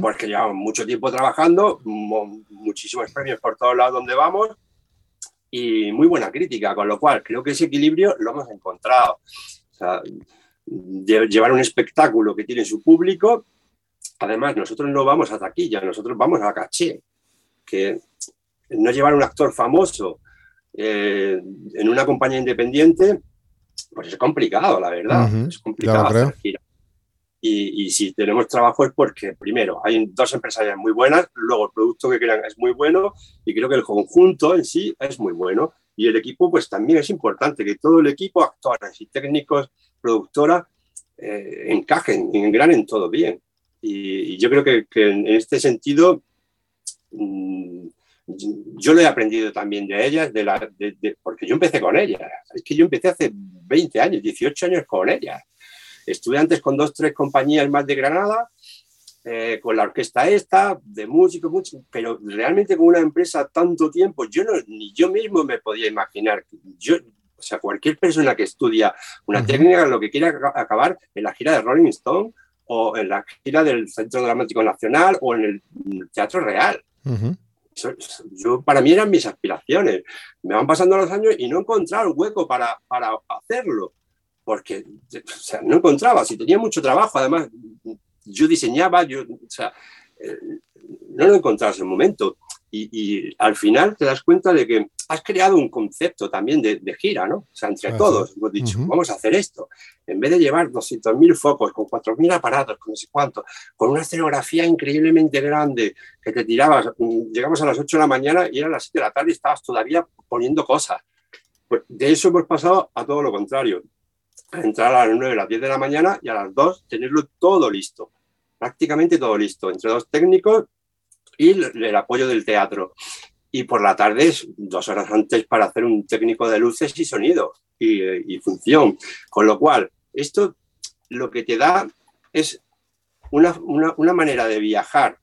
Porque llevamos mucho tiempo trabajando, muchísimos premios por todos lados donde vamos y muy buena crítica, con lo cual creo que ese equilibrio lo hemos encontrado. llevar un espectáculo que tiene su público, Además, nosotros no vamos a taquilla, nosotros vamos a caché, que no llevar un actor famoso eh, en una compañía independiente, pues es complicado, la verdad. Es complicado hacer gira. Y, si tenemos trabajo es porque, primero, hay dos empresarias muy buenas, luego el producto que crean es muy bueno y creo que el conjunto en sí es muy bueno. Y el equipo, pues también es importante que todo el equipo, actores y técnicos, productora, eh, encajen y engranen todo bien. Y, yo creo que, en este sentido, mm, yo lo he aprendido también de ellas, de la, porque yo empecé con ellas. Es que yo empecé hace 20 años, 18 años con ellas. Estuve antes con dos, tres compañías más de Granada, eh, con la orquesta esta, de músicos, mucho, pero realmente con una empresa tanto tiempo, yo no, ni yo mismo me podía imaginar. Yo, o sea, cualquier persona que estudia una técnica lo que quiera acabar en la gira de Rolling Stone o en la gira del Centro Dramático Nacional o en el Teatro Real. Yo, para mí eran mis aspiraciones. Me van pasando los años y no encontraba un hueco para, para hacerlo, porque no encontraba, si tenía mucho trabajo, además yo diseñaba, yo, o sea, eh, no lo encontraba en ese momento. Y, al final te das cuenta de que has creado un concepto también de, gira, ¿no? O sea, entre todos hemos dicho, vamos a hacer esto. En vez de llevar 200.000 focos, con 4.000 aparatos, con no sé cuánto, con una escenografía increíblemente grande que te tirabas, mm, llegamos a las 8 de la mañana y eran las 7 de la tarde y estabas todavía poniendo cosas. Pues de eso hemos pasado a todo lo contrario. A entrar a las 9, a las 10 de la mañana y a las 2 tenerlo todo listo. Prácticamente todo listo. Entre dos técnicos y el apoyo del teatro. Y por la tarde, dos horas antes, para hacer un técnico de luces y sonido y, función. Con lo cual, esto lo que te da es una, una, manera de viajar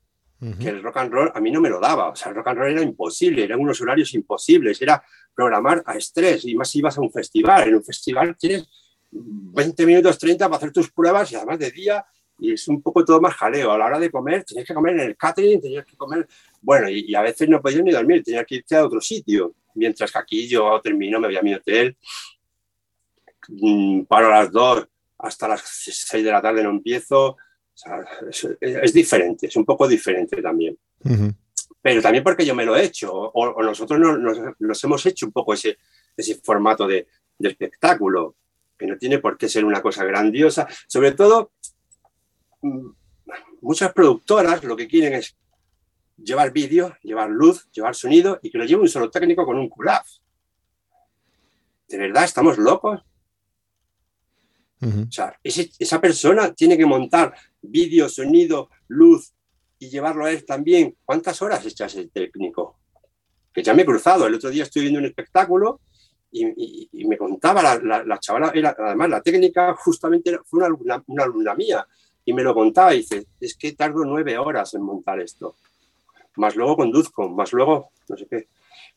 que el rock and roll a mí no me lo daba. O sea, el rock and roll era imposible, eran unos horarios imposibles, era programar a estrés y más si ibas a un festival. En un festival tienes 20 minutos 30 para hacer tus pruebas y además de día y es un poco todo más jaleo. A la hora de comer, tenías que comer en el catering, tenías que comer, bueno, y, a veces no podías ni dormir, tenías que irte a otro sitio. Mientras que aquí yo termino, me voy a mi hotel, mm, paro a las dos, hasta las seis de la tarde no empiezo. es, diferente, es un poco diferente también. Pero también porque yo me lo he hecho, o, nosotros nos, hemos hecho un poco ese, ese formato de, de espectáculo, que no tiene por qué ser una cosa grandiosa. Sobre todo, muchas productoras lo que quieren es llevar vídeo, llevar luz, llevar sonido y que lo lleve un solo técnico con un culaf. ¿De verdad estamos locos? O sea, esa persona tiene que montar vídeo, sonido, luz y llevarlo a él también. ¿Cuántas horas echas el técnico? que ya me he cruzado. El otro día estoy viendo un espectáculo y, me contaba la, la, chavala, era, además la técnica justamente fue una alumna, una alumna mía, y me lo contaba y dice, es que tardo nueve horas en montar esto, más luego conduzco, más luego no sé qué.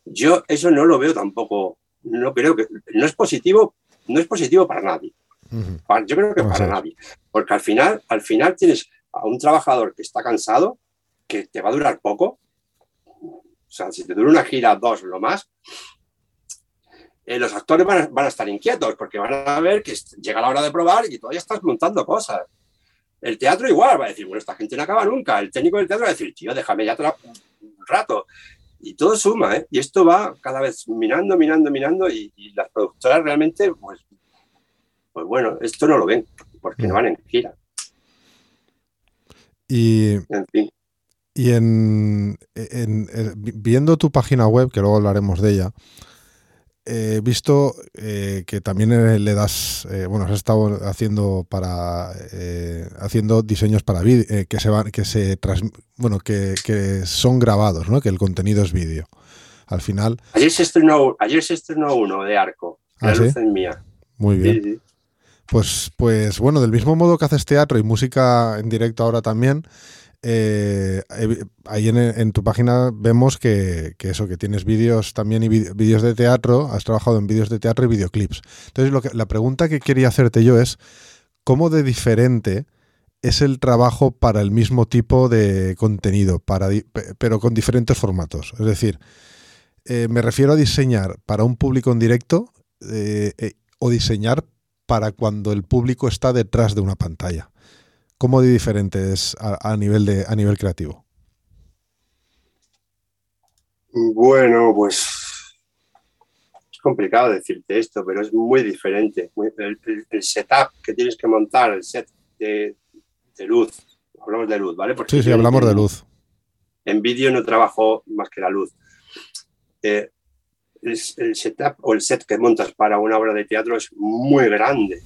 Yo eso no lo veo tampoco, no creo que, no es positivo, no es positivo para nadie. Yo creo que para nadie, porque al final, al final tienes a un trabajador que está cansado, que te va a durar poco, o sea, si te dura una gira, dos, lo más, eh, los actores van a, estar inquietos porque van a ver que llega la hora de probar y todavía estás montando cosas. El teatro igual va a decir, bueno, esta gente no acaba nunca. El técnico del teatro va a decir, tío, déjame ya un rato. Y todo suma, ¿eh? Y esto va cada vez minando, minando, minando y, las productoras realmente, pues, pues bueno, esto no lo ven porque no van en gira. Y, en fin. Y en, viendo tu página web, que luego hablaremos de ella, he visto eh, que también eh, le das, eh, bueno, has estado haciendo para haciendo diseños para vídeo que se van, que se bueno, que, son grabados, ¿no? Que el contenido es vídeo. Al final. Ayer se estrenó, ayer se estrenó uno de Arco, la ¿Ah, luz mía. Muy bien. Pues, pues bueno, del mismo modo que haces teatro y música en directo ahora también, eh, ahí en, tu página vemos que, eso, que tienes vídeos también y vídeos de teatro, has trabajado en vídeos de teatro y videoclips. Entonces, la pregunta que quería hacerte yo es, ¿cómo de diferente es el trabajo para el mismo tipo de contenido, pero con diferentes formatos? Es decir, eh, me refiero a diseñar para un público en directo eh, o diseñar para cuando el público está detrás de una pantalla. ¿Cómo de diferente es a, nivel, de, a nivel creativo? Bueno, pues es complicado decirte esto, pero es muy diferente. el, setup que tienes que montar, el set de, luz, hablamos de luz, ¿vale? sí, sí, hablamos de luz. En vídeo no trabajo más que la luz. Eh, el, setup o el set que montas para una obra de teatro es muy grande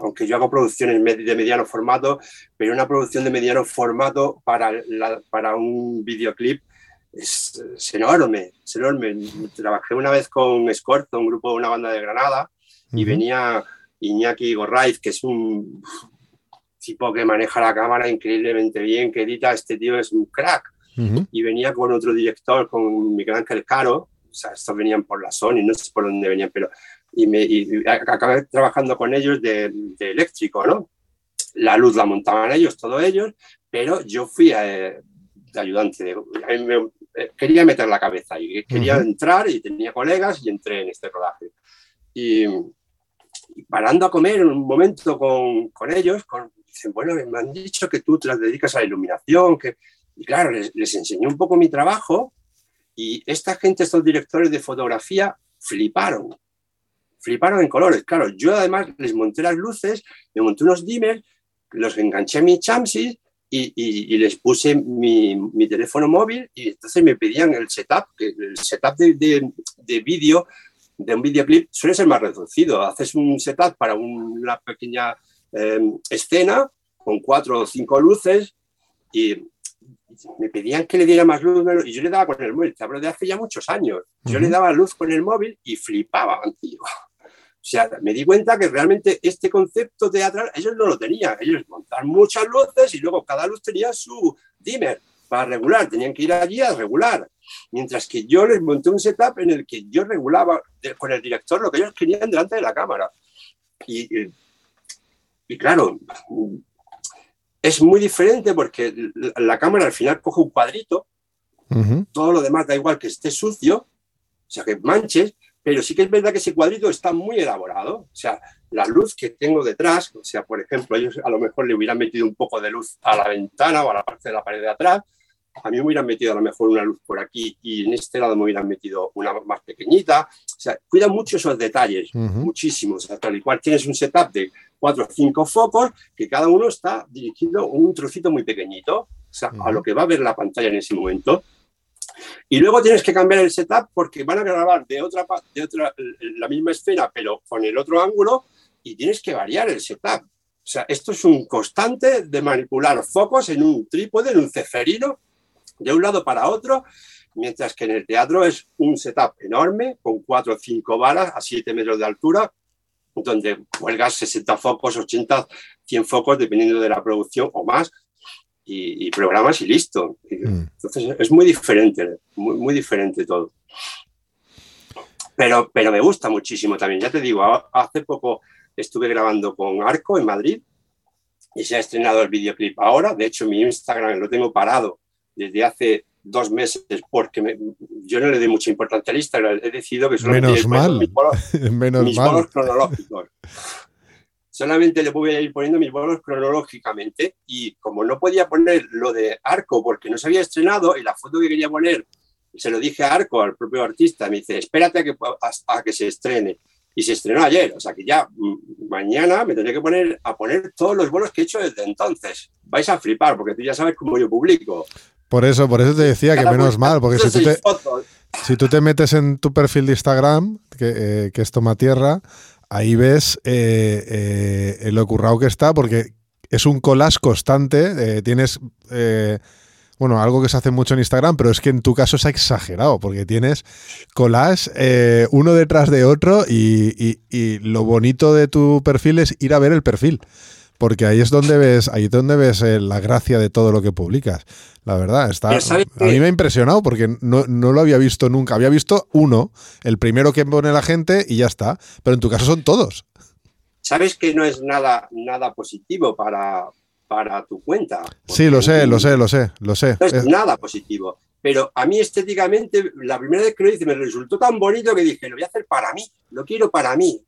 aunque yo hago producciones de mediano formato, pero una producción de mediano formato para, para un videoclip es, enorme, es enorme. Trabajé una vez con Escorzo, un grupo, una banda de Granada, y venía Iñaki Gorraiz, que es un tipo que maneja la cámara increíblemente bien, que edita, este tío es un crack. Y venía con otro director, con Miguel Ángel Caro, o sea, estos venían por la Sony, no sé por dónde venían, pero y, me, acabé trabajando con ellos de, eléctrico, ¿no? La luz la montaban ellos, todos ellos, pero yo fui eh, de ayudante. Eh, quería meter la cabeza y quería entrar y tenía colegas y entré en este rodaje. Y, parando a comer en un momento con, con ellos, con, dicen, bueno, me han dicho que tú te las dedicas a la iluminación, que... y claro, les, les enseñé un poco mi trabajo y esta gente, estos directores de fotografía, fliparon fliparon en colores. Claro, yo además les monté las luces, me monté unos dimmers, los enganché a mi chamsis y, les puse mi, teléfono móvil y entonces me pedían el setup, que el setup de, de, vídeo, de un videoclip suele ser más reducido. Haces un setup para una pequeña em, escena con cuatro o cinco luces y me pedían que le diera más luz y yo le daba con el móvil, te hablo de hace ya muchos años. Yo le daba luz con el móvil y flipaban, tío. O sea, me di cuenta que realmente este concepto teatral ellos no lo tenían. Ellos montaban muchas luces y luego cada luz tenía su dimmer para regular. Tenían que ir allí a regular. Mientras que yo les monté un setup en el que yo regulaba con el director lo que ellos querían delante de la cámara. Y, y claro, es muy diferente porque la cámara al final coge un cuadrito, todo lo demás da igual que esté sucio, o sea, que manches, pero sí que es verdad que ese cuadrito está muy elaborado. O sea, la luz que tengo detrás, o sea, por ejemplo, ellos a lo mejor le hubieran metido un poco de luz a la ventana o a la parte de la pared de atrás. A mí me hubieran metido a lo mejor una luz por aquí y en este lado me hubieran metido una más pequeñita. O sea, cuida mucho esos detalles, muchísimos. O sea, tal y cual tienes un setup de cuatro o cinco focos que cada uno está dirigido un trocito muy pequeñito, o sea, a lo que va a ver la pantalla en ese momento. Y luego tienes que cambiar el setup porque van a grabar de otra, de otra la misma escena, pero con el otro ángulo, y tienes que variar el setup. O sea, esto es un constante de manipular focos en un trípode, en un ceferino. de un lado para otro, mientras que en el teatro es un setup enorme, con cuatro o cinco varas a siete metros de altura, donde cuelgas 60 focos, 80, 100 focos, dependiendo de la producción o más, y, programas y listo. Mm. Entonces es muy diferente, muy, muy diferente todo. Pero, pero me gusta muchísimo también. Ya te digo, hace poco estuve grabando con Arco en Madrid y se ha estrenado el videoclip ahora. De hecho, mi Instagram lo tengo parado desde hace dos meses porque yo no le doy mucha importancia al Instagram. He decidido que solamente Menos mal. mis, bolos, cronológicos. Solamente le voy a ir poniendo mis bolos cronológicamente y como no podía poner lo de Arco porque no se había estrenado y la foto que quería poner se lo dije a Arco, al propio artista, me dice, espérate a que, a que se estrene y se estrenó ayer. O sea que ya mm, mañana me tendré que poner a poner todos los bolos que he hecho desde entonces. Vais a flipar porque tú ya sabes cómo yo publico. Por eso, por eso te decía que menos mal, porque si tú, te, si tú, te, metes en tu perfil de Instagram, que, eh, que es Toma Tierra, ahí ves eh, eh, lo currado que está, porque es un collage constante, tienes bueno, algo que se hace mucho en Instagram, pero es que en tu caso es exagerado, porque tienes collage eh, uno detrás de otro y, lo bonito de tu perfil es ir a ver el perfil. Porque ahí es donde ves, ahí es donde ves eh, la gracia de todo lo que publicas. La verdad, está. A mí me ha impresionado porque no, no, lo había visto nunca. Había visto uno, el primero que pone la gente y ya está. Pero en tu caso son todos. Sabes que no es nada, nada positivo para, para tu cuenta. Sí, lo sé, lo sé, lo sé, lo sé. No es nada positivo. Pero a mí estéticamente, la primera vez que lo hice me resultó tan bonito que dije, lo voy a hacer para mí, lo quiero para mí.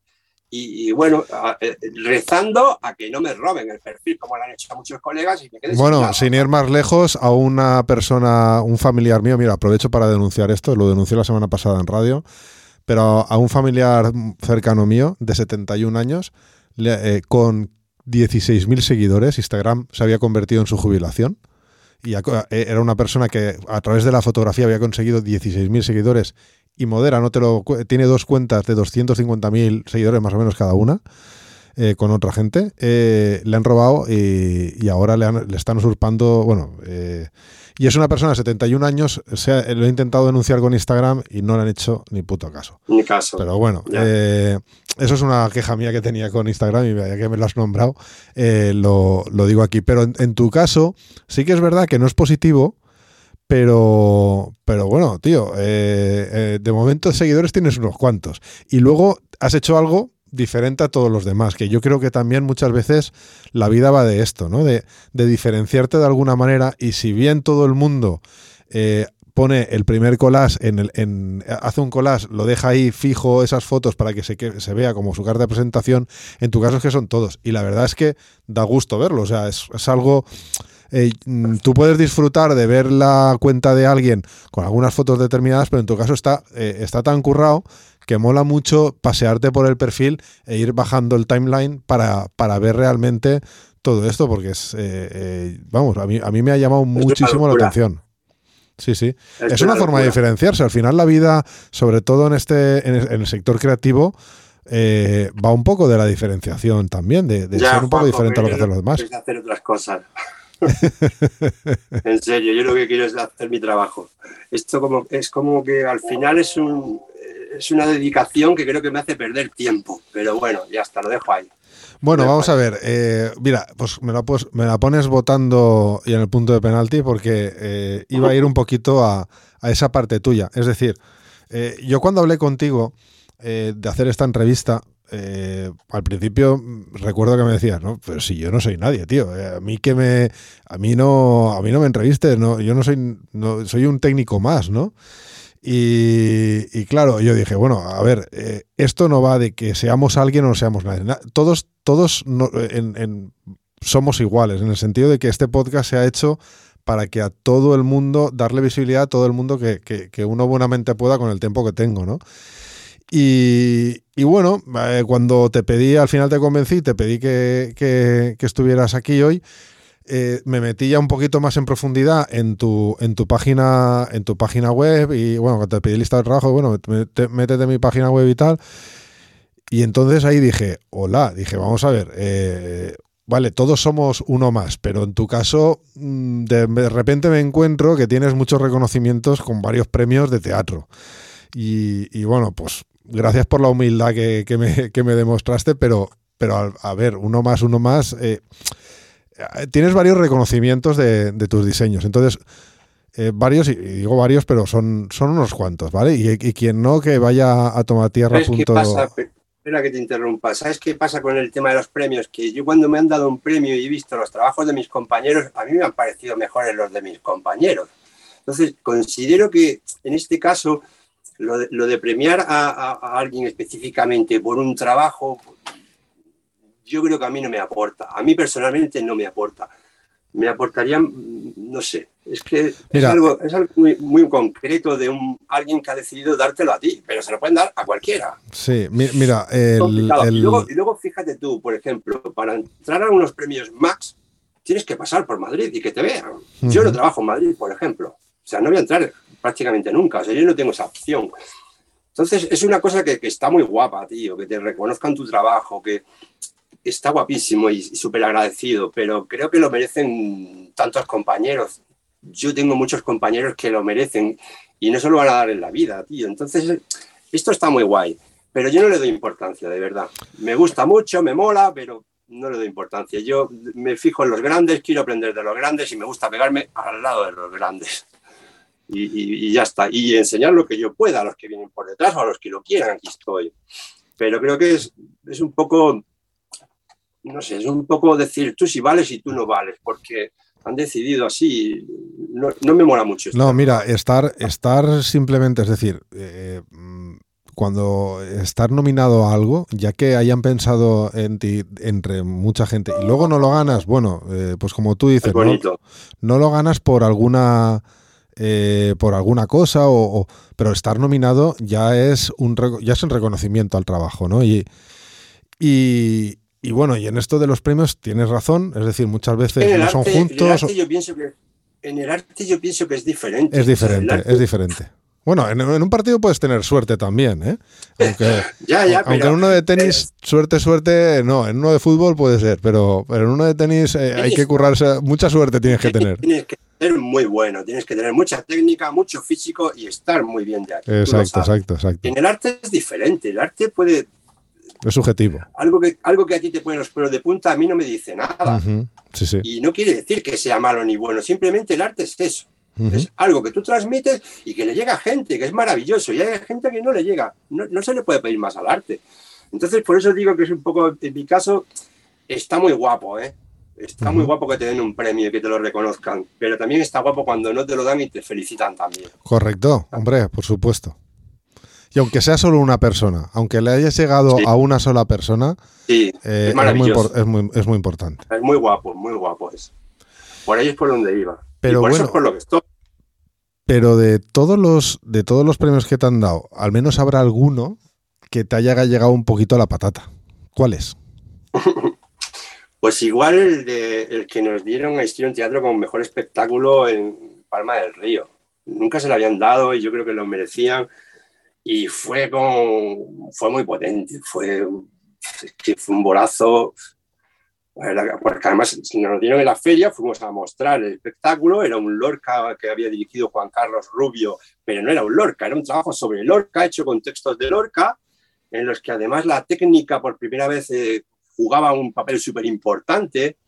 Y, bueno, eh, rezando a que no me roben el perfil, como lo han hecho muchos colegas. Y me bueno, sin, ir más lejos, a una persona, un familiar mío, mira, aprovecho para denunciar esto, lo denuncié la semana pasada en radio, pero a un familiar cercano mío de 71 años, eh, con 16.000 seguidores, Instagram se había convertido en su jubilación. Y eh, era una persona que a través de la fotografía había conseguido 16.000 seguidores y Modera no te lo tiene dos cuentas de 250.000 seguidores más o menos cada una. Eh, con otra gente, eh, le han robado y, ahora le, le, están usurpando, bueno, y es una persona de 71 años, se lo he intentado denunciar con Instagram y no le han hecho ni puto caso. Ni caso. Pero bueno, eh, eso es una queja mía que tenía con Instagram y ya que me lo has nombrado, eh, lo, digo aquí. Pero en, tu caso, sí que es verdad que no es positivo, pero, pero bueno, tío, eh, de momento seguidores tienes unos cuantos. Y luego has hecho algo diferente a todos los demás, que yo creo que también muchas veces la vida va de esto, ¿no? De, diferenciarte de alguna manera y si bien todo el mundo eh, pone el primer collage, en el, hace un collage, lo deja ahí fijo esas fotos para que se, que se vea como su carta de presentación, en tu caso es que son todos. Y la verdad es que da gusto verlo, o sea, es, algo... Eh, tú puedes disfrutar de ver la cuenta de alguien con algunas fotos determinadas, pero en tu caso está, eh, está tan currado que mola mucho pasearte por el perfil e ir bajando el timeline para, para ver realmente todo esto, porque es, eh, eh, vamos, a mí, a mí me ha llamado muchísimo la atención. Sí, sí. Es, una, forma de diferenciarse. Al final la vida, sobre todo en, este, en el, sector creativo, eh, va un poco de la diferenciación también, de, ser un poco diferente a lo que hacen los demás. hacer otras cosas. en serio, yo lo que quiero es hacer mi trabajo. Esto como, es como que al final es un, es una dedicación que creo que me hace perder tiempo. Pero bueno, ya está, lo dejo ahí. Bueno, vamos a ver. Eh, mira, pues me la, pues me la, pones votando y en el punto de penalti porque eh, iba a ir un poquito a, esa parte tuya. Es decir, eh, yo cuando hablé contigo de hacer esta entrevista, al principio recuerdo que me decías, no, pero si yo no soy nadie, tío. a mí que me, a mí no, a mí no me entrevistes, no, yo no soy, no, soy un técnico más, ¿no? Y, claro, yo dije, bueno, a ver, eh, esto no va de que seamos alguien o no seamos nadie. Todos, todos somos iguales, en el sentido de que este podcast se ha hecho para que a todo el mundo, darle visibilidad a todo el mundo que, que, uno buenamente pueda con el tiempo que tengo, ¿no? Y, bueno, eh, cuando te pedí, al final te convencí, te pedí que, que estuvieras aquí hoy, eh, me metí ya un poquito más en profundidad en tu, en tu página, en tu página web y bueno, cuando te pedí lista de trabajo, bueno, métete en mi página web y tal. Y entonces ahí dije, hola, dije, vamos a ver, eh, vale, todos somos uno más, pero en tu caso, mm, de, repente me encuentro que tienes muchos reconocimientos con varios premios de teatro. Y, bueno, pues gracias por la humildad que, me, demostraste, pero, pero a, ver, uno más, uno más. Eh, tienes varios reconocimientos de, tus diseños. Entonces, eh, varios, y digo varios, pero son, son unos cuantos, ¿vale? Y, quien no, que vaya a tomar tierra. Punto... Espera que te interrumpa. ¿Sabes qué pasa con el tema de los premios? Que yo cuando me han dado un premio y he visto los trabajos de mis compañeros, a mí me han parecido mejores los de mis compañeros. Entonces, considero que en este caso, lo de, premiar a, alguien específicamente por un trabajo, yo creo que a mí no me aporta. A mí personalmente no me aporta. Me aportaría, no sé, es que es algo, es algo muy, concreto de un, alguien que ha decidido dártelo a ti, pero se lo pueden dar a cualquiera. Sí, mira, el, Y, luego, fíjate tú, por ejemplo, para entrar a unos premios Max, tienes que pasar por Madrid y que te vean. Yo no trabajo en Madrid, por ejemplo. O sea, no voy a entrar prácticamente nunca. O sea, yo no tengo esa opción. Entonces, es una cosa que, que está muy guapa, tío, que te reconozcan tu trabajo, que está guapísimo y súper agradecido, pero creo que lo merecen tantos compañeros yo tengo muchos compañeros que lo merecen y no se lo van a dar en la vida, tío. Entonces, esto está muy guay, pero yo no le doy importancia, de verdad. Me gusta mucho, me mola, pero no le doy importancia. Yo me fijo en los grandes, quiero aprender de los grandes y me gusta pegarme al lado de los grandes. Y, y, ya está. Y enseñar lo que yo pueda a los que vienen por detrás o a los que lo quieran, aquí estoy. Pero creo que es, es un poco, no sé, es un poco decir tú sí vales y tú no vales, porque han decidido así. No, me mola mucho. No, mira, estar, estar simplemente, es decir, eh, cuando estar nominado a algo, ya que hayan pensado en ti entre mucha gente y luego no lo ganas, bueno, eh, pues como tú dices, no, lo ganas por alguna eh, por alguna cosa, o, pero estar nominado ya es un ya es un reconocimiento al trabajo, ¿no? Y, y, y bueno, y en esto de los premios tienes razón, es decir, muchas veces no son juntos. En el, arte yo pienso que, en el arte yo pienso que es diferente. Es diferente, es diferente. Bueno, en, un partido puedes tener suerte también, ¿eh? Aunque, aunque en uno de tenis, suerte, suerte, no, en uno de fútbol puede ser, pero, pero en uno de tenis eh, hay que currarse, mucha suerte tienes que tener. Tienes que ser muy bueno, tienes que tener mucha técnica, mucho físico y estar muy bien de aquí. Exacto, exacto, exacto. En el arte es diferente, el arte puede es subjetivo. Algo que, algo que a ti te pone los pelos de punta a mí no me dice nada. sí, sí. Y no quiere decir que sea malo ni bueno, simplemente el arte es eso. Es algo que tú transmites y que le llega a gente, que es maravilloso. Y hay gente que no le llega. No, se le puede pedir más al arte. Entonces, por eso digo que es un poco, en mi caso, está muy guapo, ¿eh? Está muy guapo que te den un premio y que te lo reconozcan, pero también está guapo cuando no te lo dan y te felicitan también. Correcto, hombre, por supuesto. Y aunque sea solo una persona, aunque le hayas llegado a una sola persona, sí, eh, es, maravilloso. Es, muy, es, muy, importante. Es muy guapo, muy guapo eso. Por ahí es por donde iba. Pero por eso es por lo que estoy. Pero de todos los de todos los premios que te han dado, al menos habrá alguno que te haya llegado un poquito a la patata. ¿Cuál es? pues igual el, que nos dieron a Histrión Teatro como mejor espectáculo en Palma del Río. Nunca se lo habían dado y yo creo que lo merecían. Y fue, con, fue muy potente, fue, fue un bolazo, porque además nos dieron en la feria, fuimos a mostrar el espectáculo, era un Lorca que había dirigido Juan Carlos Rubio, pero no era un Lorca, era un trabajo sobre Lorca, hecho con textos de Lorca, en los que además la técnica por primera vez eh, jugaba un papel súper importante,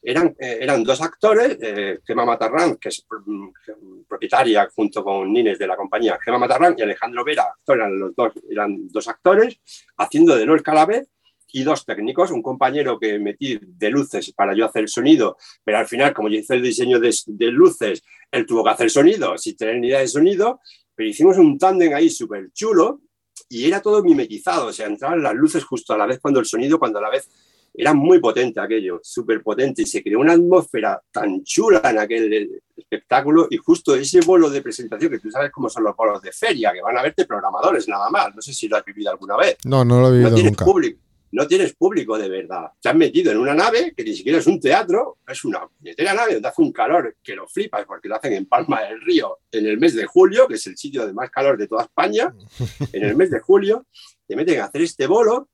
eran, eh, eran dos actores, eh, Gemma Matarrán, que es mm, propietaria junto con Nines de la compañía, Gemma Matarrán y Alejandro Vera, eran los dos, eran dos actores, haciendo de Lorca a la vez, y dos técnicos, un compañero que metí de luces para yo hacer sonido, pero al final, como yo hice el diseño de, de luces, él tuvo que hacer sonido, sin tener ni idea de sonido, pero hicimos un tándem ahí súper chulo y era todo mimetizado, o sea, entraban las luces justo a la vez cuando el sonido, cuando a la vez era muy potente aquello, súper potente, y se creó una atmósfera tan chula en aquel espectáculo, y justo ese bolo de presentación, que tú sabes cómo son los bolos de feria, que van a verte programadores nada más, no sé si lo has vivido alguna vez. No, no lo he vivido no tienes nunca. Público, no tienes público de verdad. Te has metido en una nave que ni siquiera es un teatro, es una puñetera nave donde hace un calor que lo flipas porque lo hacen en Palma del Río en el mes de julio, que es el sitio de más calor de toda España, en el mes de julio, te meten a hacer este bolo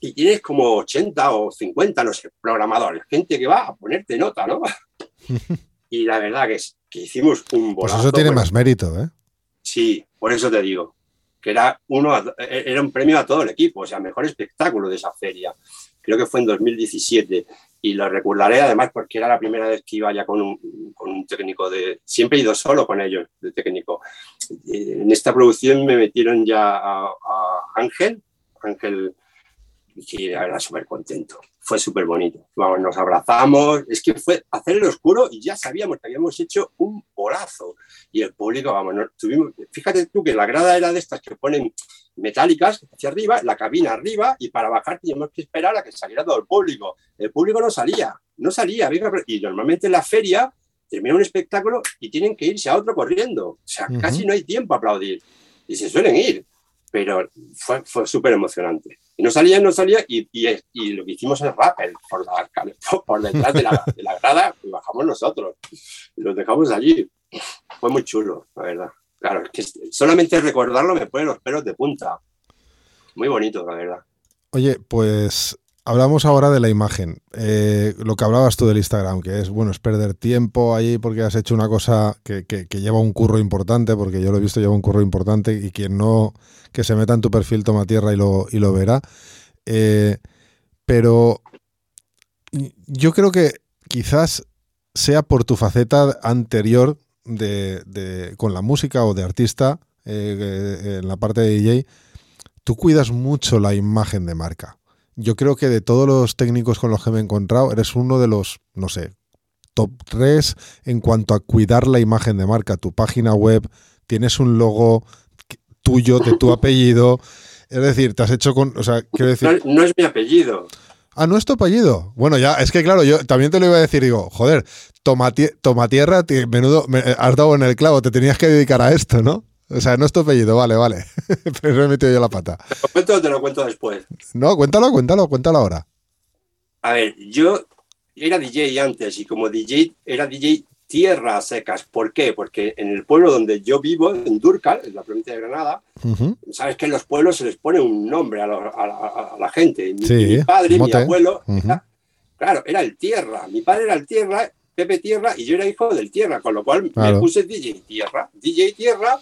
y tienes como 80 o 50, no sé, programadores, gente que va a ponerte nota, ¿no? y la verdad que, es, que hicimos un bolazo. Pues eso tiene más mérito, ¿eh? Sí, por eso te digo, que era, uno, era un premio a todo el equipo, o sea, mejor espectáculo de esa feria. Creo que fue en 2017 y lo recordaré además porque era la primera vez que iba ya con un, con un técnico de... Siempre he ido solo con ellos, de técnico. En esta producción me metieron ya a, a Ángel, Ángel y era súper contento. Fue súper bonito. Vamos, nos abrazamos. Es que fue hacer el oscuro y ya sabíamos que habíamos hecho un polazo. Y el público, vamos, tuvimos, fíjate tú que la grada era de estas que ponen metálicas hacia arriba, la cabina arriba, y para bajar teníamos que esperar a que saliera todo el público. El público no salía, no salía. Y normalmente en la feria termina un espectáculo y tienen que irse a otro corriendo. O sea, casi no hay tiempo a aplaudir. Y se suelen ir pero fue, fue súper emocionante. No salía, no salía, y, y, lo que hicimos es rappel por, la, por detrás de la, grada, y bajamos nosotros, los dejamos allí. Fue muy chulo, la verdad. Claro, es que solamente recordarlo me pone los pelos de punta. Muy bonito, la verdad. Oye, pues Hablamos ahora de la imagen. Eh, lo que hablabas tú del Instagram, que es bueno, es perder tiempo ahí porque has hecho una cosa que, lleva un curro importante, porque yo lo he visto, lleva un curro importante, y quien no, que se meta en tu perfil toma tierra y lo, y lo verá. Eh, pero yo creo que quizás sea por tu faceta anterior de, con la música o de artista, eh, en la parte de DJ, tú cuidas mucho la imagen de marca yo creo que de todos los técnicos con los que me he encontrado, eres uno de los, no sé, top 3 en cuanto a cuidar la imagen de marca. Tu página web, tienes un logo tuyo, de tu apellido. Es decir, te has hecho con. O sea, quiero decir. No, es mi apellido. Ah, no es tu apellido. Bueno, ya, es que claro, yo también te lo iba a decir, digo, joder, toma, toma tierra, menudo, me, has dado en el clavo, te tenías que dedicar a esto, ¿no? O sea, no es tu apellido, vale, vale. Pero he metido yo la pata. ¿Te lo cuento o te lo cuento después? No, cuéntalo, cuéntalo, cuéntalo ahora. A ver, yo era DJ antes y como DJ era DJ tierras secas. ¿Por qué? Porque en el pueblo donde yo vivo, en Durcal, en la provincia de Granada, sabes que en los pueblos se les pone un nombre a, la, gente. Mi, padre, mi abuelo, claro, era el tierra. Mi padre era el tierra, Pepe Tierra, y yo era hijo del tierra, con lo cual me puse DJ Tierra. DJ Tierra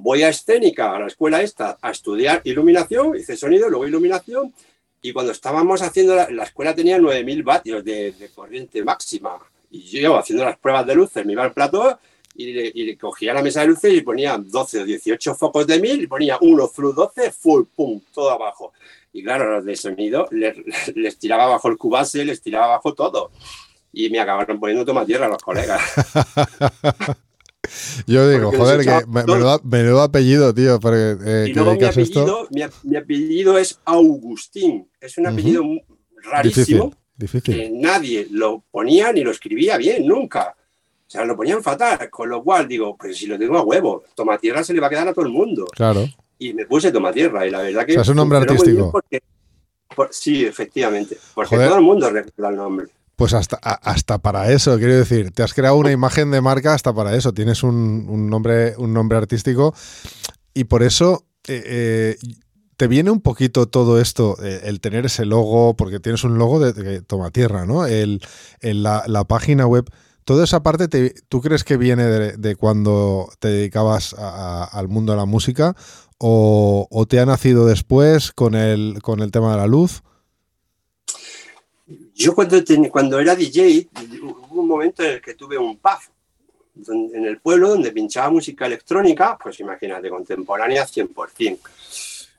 voy a escénica, a la escuela esta, a estudiar iluminación, hice sonido, luego iluminación, y cuando estábamos haciendo, la, la escuela tenía 9.000 vatios de, corriente máxima, y yo haciendo las pruebas de luces, me iba al plató y le, cogía la mesa de luces y ponía 12 o 18 focos de 1000, y ponía uno flu 12, full, pum, todo abajo. Y claro, los de sonido les, les tiraba abajo el cubase, les tiraba abajo todo. Y me acabaron poniendo toma tierra los colegas. Yo digo, joder, que menudo, apellido, tío. Porque, eh, y luego mi apellido, mi, apellido es Augustín. Es un apellido rarísimo. Difícil, Que nadie lo ponía ni lo escribía bien, nunca. O sea, lo ponían fatal. Con lo cual digo, pues si lo tengo a huevo, Tomatierra se le va a quedar a todo el mundo. Claro. Y me puse Tomatierra. Y la verdad que. O sea, es un nombre artístico. sí, efectivamente. Porque todo el mundo recuerda el nombre. Pues hasta, hasta para eso, quiero decir, te has creado una imagen de marca hasta para eso. Tienes un, nombre, un nombre artístico y por eso eh, eh, te viene un poquito todo esto, eh, el tener ese logo, porque tienes un logo de, toma tierra, ¿no? El, la, página web. Toda esa parte, ¿tú crees que viene de, cuando te dedicabas al mundo de la música o, o, te ha nacido después con el, con el tema de la luz? Yo cuando, cuando era DJ, hubo un momento en el que tuve un pub en el pueblo donde pinchaba música electrónica, pues imagínate, contemporánea 100%.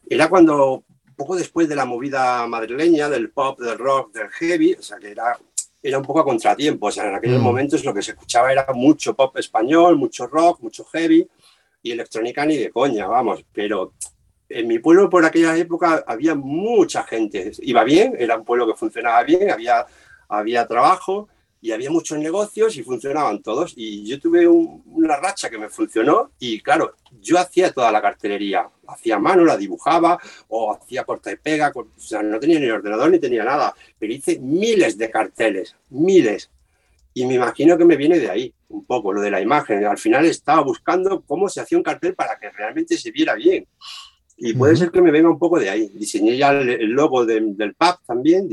Era cuando, poco después de la movida madrileña, del pop, del rock, del heavy, o sea que era, era un poco a contratiempo, o sea, en aquellos mm. momentos lo que se escuchaba era mucho pop español, mucho rock, mucho heavy, y electrónica ni de coña, vamos, pero en mi pueblo por aquella época había mucha gente. Iba bien, era un pueblo que funcionaba bien, había, había trabajo y había muchos negocios y funcionaban todos. Y yo tuve una racha que me funcionó y claro, yo hacía toda la cartelería. Hacía mano, la dibujaba o hacía corta y pega. O sea, no tenía ni ordenador ni tenía nada. Pero hice miles de carteles, miles. Y me imagino que me viene de ahí un poco lo de la imagen. Al final estaba buscando cómo se hacía un cartel para que realmente se viera bien Y puede ser que me venga un poco de ahí. Diseñé ya el, logo del pub también.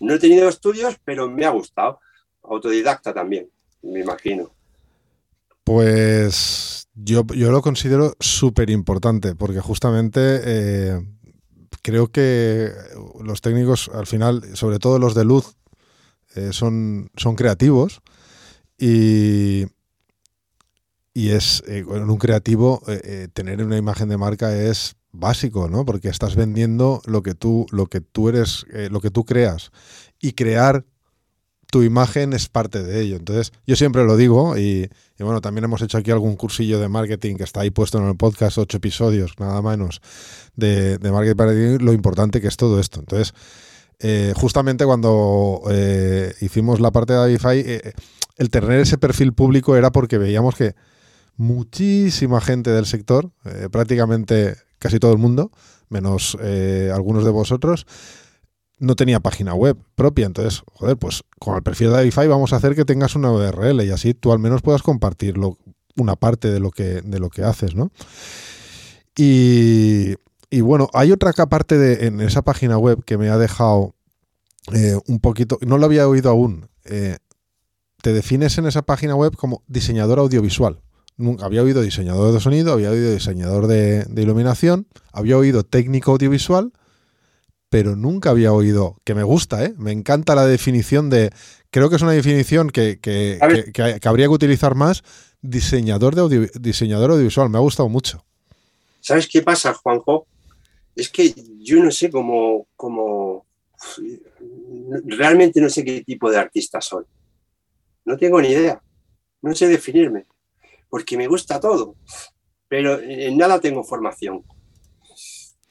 No he tenido estudios, pero me ha gustado. Autodidacta también, me imagino. Pues yo, yo lo considero súper importante, porque justamente eh, creo que los técnicos, al final, sobre todo los de luz, eh, son, son creativos y, y es en eh, un creativo tener una imagen de marca es básico, ¿no? Porque estás vendiendo lo que tú, lo que tú eres, lo que tú creas y crear tu imagen es parte de ello. Entonces, yo siempre lo digo y, bueno, también hemos hecho aquí algún cursillo de marketing que está ahí puesto en el podcast, ocho episodios, nada menos, de, marketing para lo importante que es todo esto. Entonces, eh, justamente cuando eh, hicimos la parte de Avify, eh, el tener ese perfil público era porque veíamos que muchísima gente del sector, prácticamente casi todo el mundo, menos algunos de vosotros, no tenía página web propia. Entonces, joder, pues con el perfil de Avify vamos a hacer que tengas una URL y así tú al menos puedas compartirlo una parte de lo que, de lo que haces, ¿no? Y, bueno, hay otra parte de, en esa página web que me ha dejado eh, un poquito, no lo había oído aún. Eh, te defines en esa página web como diseñador audiovisual. Nunca había oído diseñador de sonido, había oído diseñador de, de iluminación, había oído técnico audiovisual pero nunca había oído, que me gusta, ¿eh? me encanta la definición de, creo que es una definición que, que, habría que utilizar más, diseñador, de diseñador audiovisual, me ha gustado mucho. ¿Sabes qué pasa, Juanjo? Es que yo no sé cómo, cómo, realmente no sé qué tipo de artista soy. No tengo ni idea, no sé definirme, porque me gusta todo, pero en nada tengo formación.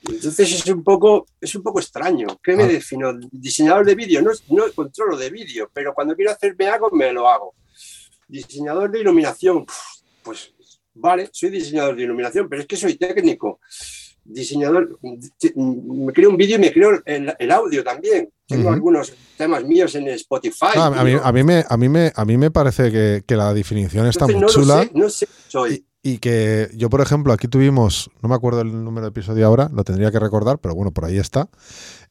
Entonces es un poco, es un poco extraño. ¿Qué me ah. defino? Diseñador de vídeo, no, no controlo de vídeo, pero cuando quiero hacerme algo, me lo hago. Diseñador de iluminación, pues vale, soy diseñador de iluminación, pero es que soy técnico. Diseñador, me creo un vídeo y me creo el, audio también. Tengo algunos temas míos en Spotify. Ah, a, mí, a, mí, me, a, mí me, a mí me parece que, la definición está muy chula. no sé, soy. Y que yo, por ejemplo, aquí tuvimos, no me acuerdo el número de episodio ahora, lo tendría que recordar, pero bueno, por ahí está.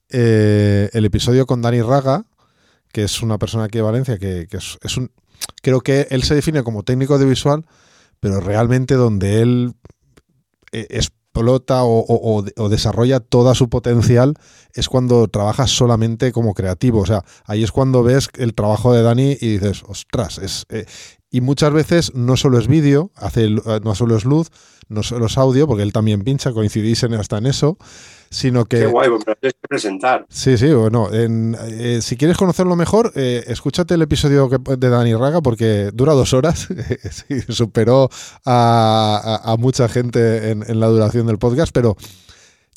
Eh, el episodio con Dani Raga, que es una persona aquí de Valencia, que, es, un. Creo que él se define como técnico de visual, pero realmente donde él eh, explota o, o, desarrolla toda su potencial es cuando trabaja solamente como creativo. O sea, ahí es cuando ves el trabajo de Dani y dices, ostras, es, eh, y muchas veces no solo es vídeo, hace, eh, no solo es luz, no solo es audio, porque él también pincha, coincidís en, hasta en eso, sino que... Qué guay, pero tienes que presentar. Sí, sí, bueno, eh, si quieres conocerlo mejor, eh, escúchate el episodio de Dani Raga, porque dura dos horas, superó a, mucha gente en, en la duración del podcast, pero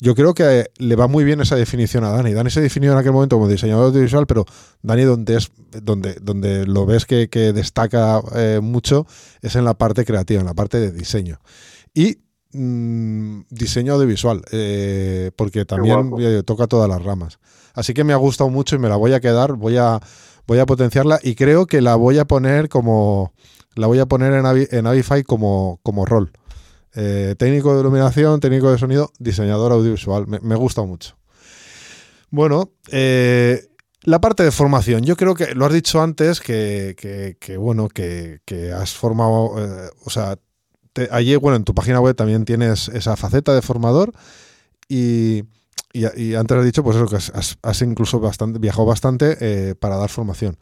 yo creo que le va muy bien esa definición a Dani. Dani se definió en aquel momento como diseñador audiovisual, pero Dani donde es donde, donde lo ves que, destaca eh, mucho es en la parte creativa, en la parte de diseño. Y mm, diseño audiovisual, eh, porque también toca todas las ramas. Así que me ha gustado mucho y me la voy a quedar, voy a, voy a potenciarla y creo que la voy a poner como la voy a poner en, en Avify como, como rol. Eh, técnico de iluminación, técnico de sonido, diseñador audiovisual. Me, gusta mucho. Bueno, eh, la parte de formación. Yo creo que lo has dicho antes que, bueno, que, has formado, eh, o sea, allí, bueno, en tu página web también tienes esa faceta de formador y, antes has dicho, pues eso, que has, incluso bastante, viajado bastante para dar formación.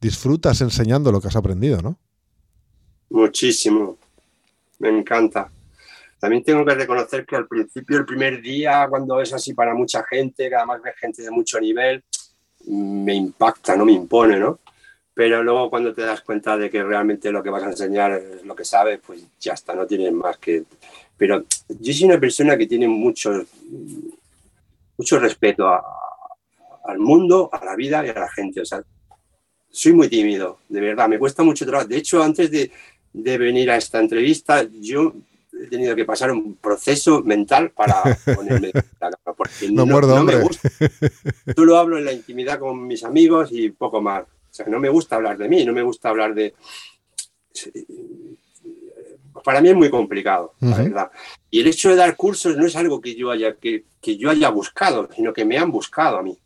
Disfrutas enseñando lo que has aprendido, ¿no? Muchísimo. Me encanta. También tengo que reconocer que al principio, el primer día, cuando es así para mucha gente, que además ves gente de mucho nivel, me impacta, no me impone, ¿no? Pero luego cuando te das cuenta de que realmente lo que vas a enseñar es lo que sabes, pues ya está, no tienes más que... Pero yo soy una persona que tiene mucho, mucho respeto al mundo, a la vida y a la gente. O sea, soy muy tímido, de verdad, me cuesta mucho trabajo. De hecho, antes de, de venir a esta entrevista, yo he tenido que pasar un proceso mental para ponerme la porque no, me gusta. lo hablo en la intimidad con mis amigos y poco más. O sea, no me gusta hablar de mí, no me gusta hablar de... Para mí es muy complicado, la verdad. Y el hecho de dar cursos no es algo que yo haya, que, que yo haya buscado, sino que me han buscado a mí.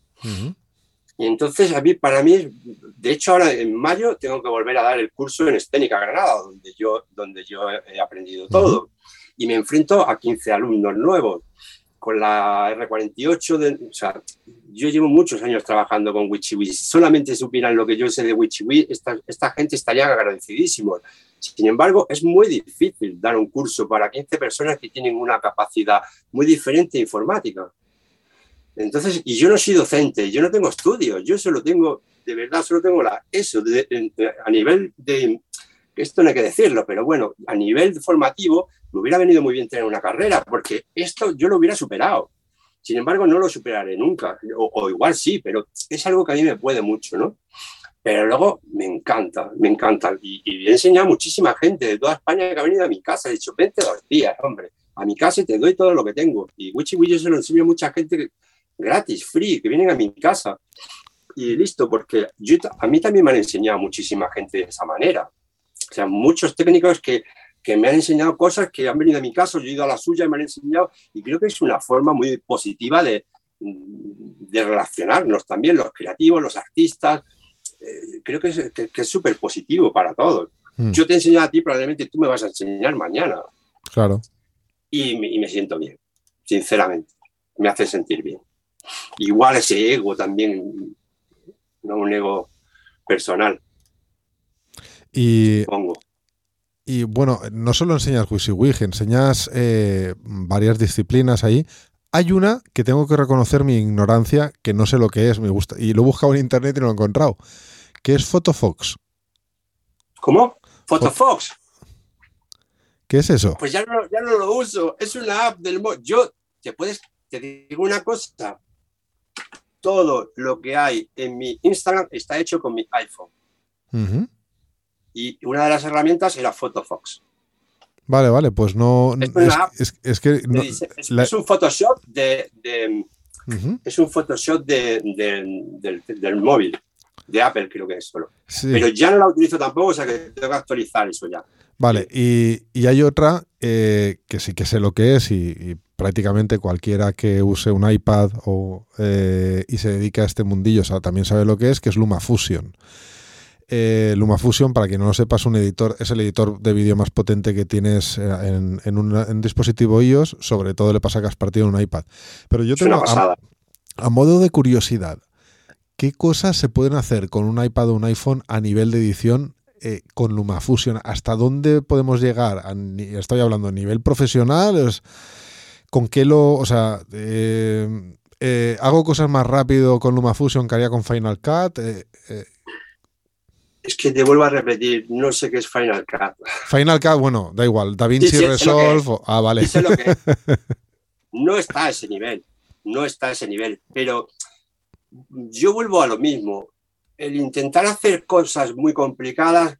Y entonces a mí, para mí, de hecho ahora en mayo tengo que volver a dar el curso en Esténica Granada, donde yo, donde yo he aprendido todo. Y me enfrento a 15 alumnos nuevos con la R48. De, o sea, yo llevo muchos años trabajando con WichiWi. Si solamente supieran lo que yo sé de WichiWi, esta, esta gente estaría agradecidísimos. Sin embargo, es muy difícil dar un curso para 15 personas que tienen una capacidad muy diferente de informática. Entonces, y yo no soy docente, yo no tengo estudios, yo solo tengo, de verdad, solo tengo la, eso, a nivel de, esto no hay que decirlo, pero bueno, a nivel formativo me hubiera venido muy bien tener una carrera, porque esto yo lo hubiera superado. Sin embargo, no lo superaré nunca, o, igual sí, pero es algo que a mí me puede mucho, ¿no? Pero luego me encanta, me encanta. Y, he enseñado a muchísima gente de toda España que ha venido a mi casa. He dicho, vente dos días, hombre, a mi casa y te doy todo lo que tengo. Y Wichi yo se lo enseño a mucha gente gratis, free, que vienen a mi casa. Y listo, porque yo, a mí también me han enseñado muchísima gente de esa manera. O sea, muchos técnicos que, que me han enseñado cosas que han venido a mi casa, yo he ido a la suya y me han enseñado, y creo que es una forma muy positiva de, de relacionarnos también, los creativos, los artistas. Eh, creo que es que, súper positivo para todos. Hmm. Yo te he enseñado a ti, probablemente tú me vas a enseñar mañana. Claro. Y, y me siento bien, sinceramente. Me hace sentir bien. Igual ese ego también, no un ego personal. Y, y bueno, no solo enseñas WYSIWYG, enseñas eh, varias disciplinas ahí. Hay una que tengo que reconocer mi ignorancia, que no sé lo que es, me gusta, y lo he buscado en internet y no lo he encontrado, que es Photofox. ¿Cómo? ¿Photofox? ¿Qué es eso? Pues ya no, ya no lo uso, es una app del. Yo, te puedes, te digo una cosa, todo lo que hay en mi Instagram está hecho con mi iPhone. Y una de las herramientas era PhotoFox. Vale, vale, pues no. Es, que. es, un Photoshop de. Es un Photoshop del, móvil, de Apple, creo que es solo. Pero ya no la utilizo tampoco, o sea que tengo que actualizar eso ya. Vale, y, hay otra eh, que sí que sé lo que es y, prácticamente cualquiera que use un iPad o, eh, y se dedique a este mundillo también sabe lo que es, que es LumaFusion. Eh, LumaFusion, para quien no lo sepa, es, un editor, es el editor de vídeo más potente que tienes en, un, dispositivo iOS, sobre todo le pasa que has partido en un iPad. Pero yo tengo, a, a modo de curiosidad, ¿qué cosas se pueden hacer con un iPad o un iPhone a nivel de edición eh, con LumaFusion, ¿hasta dónde podemos llegar? estoy hablando a nivel profesional, ¿con qué lo, o sea, eh, eh, hago cosas más rápido con LumaFusion que haría con Final Cut? Es que te vuelvo a repetir, no sé qué es Final Cut. Final Cut, bueno, da igual, DaVinci Resolve, ah, vale. no está a ese nivel, no está a ese nivel, pero yo vuelvo a lo mismo el intentar hacer cosas muy complicadas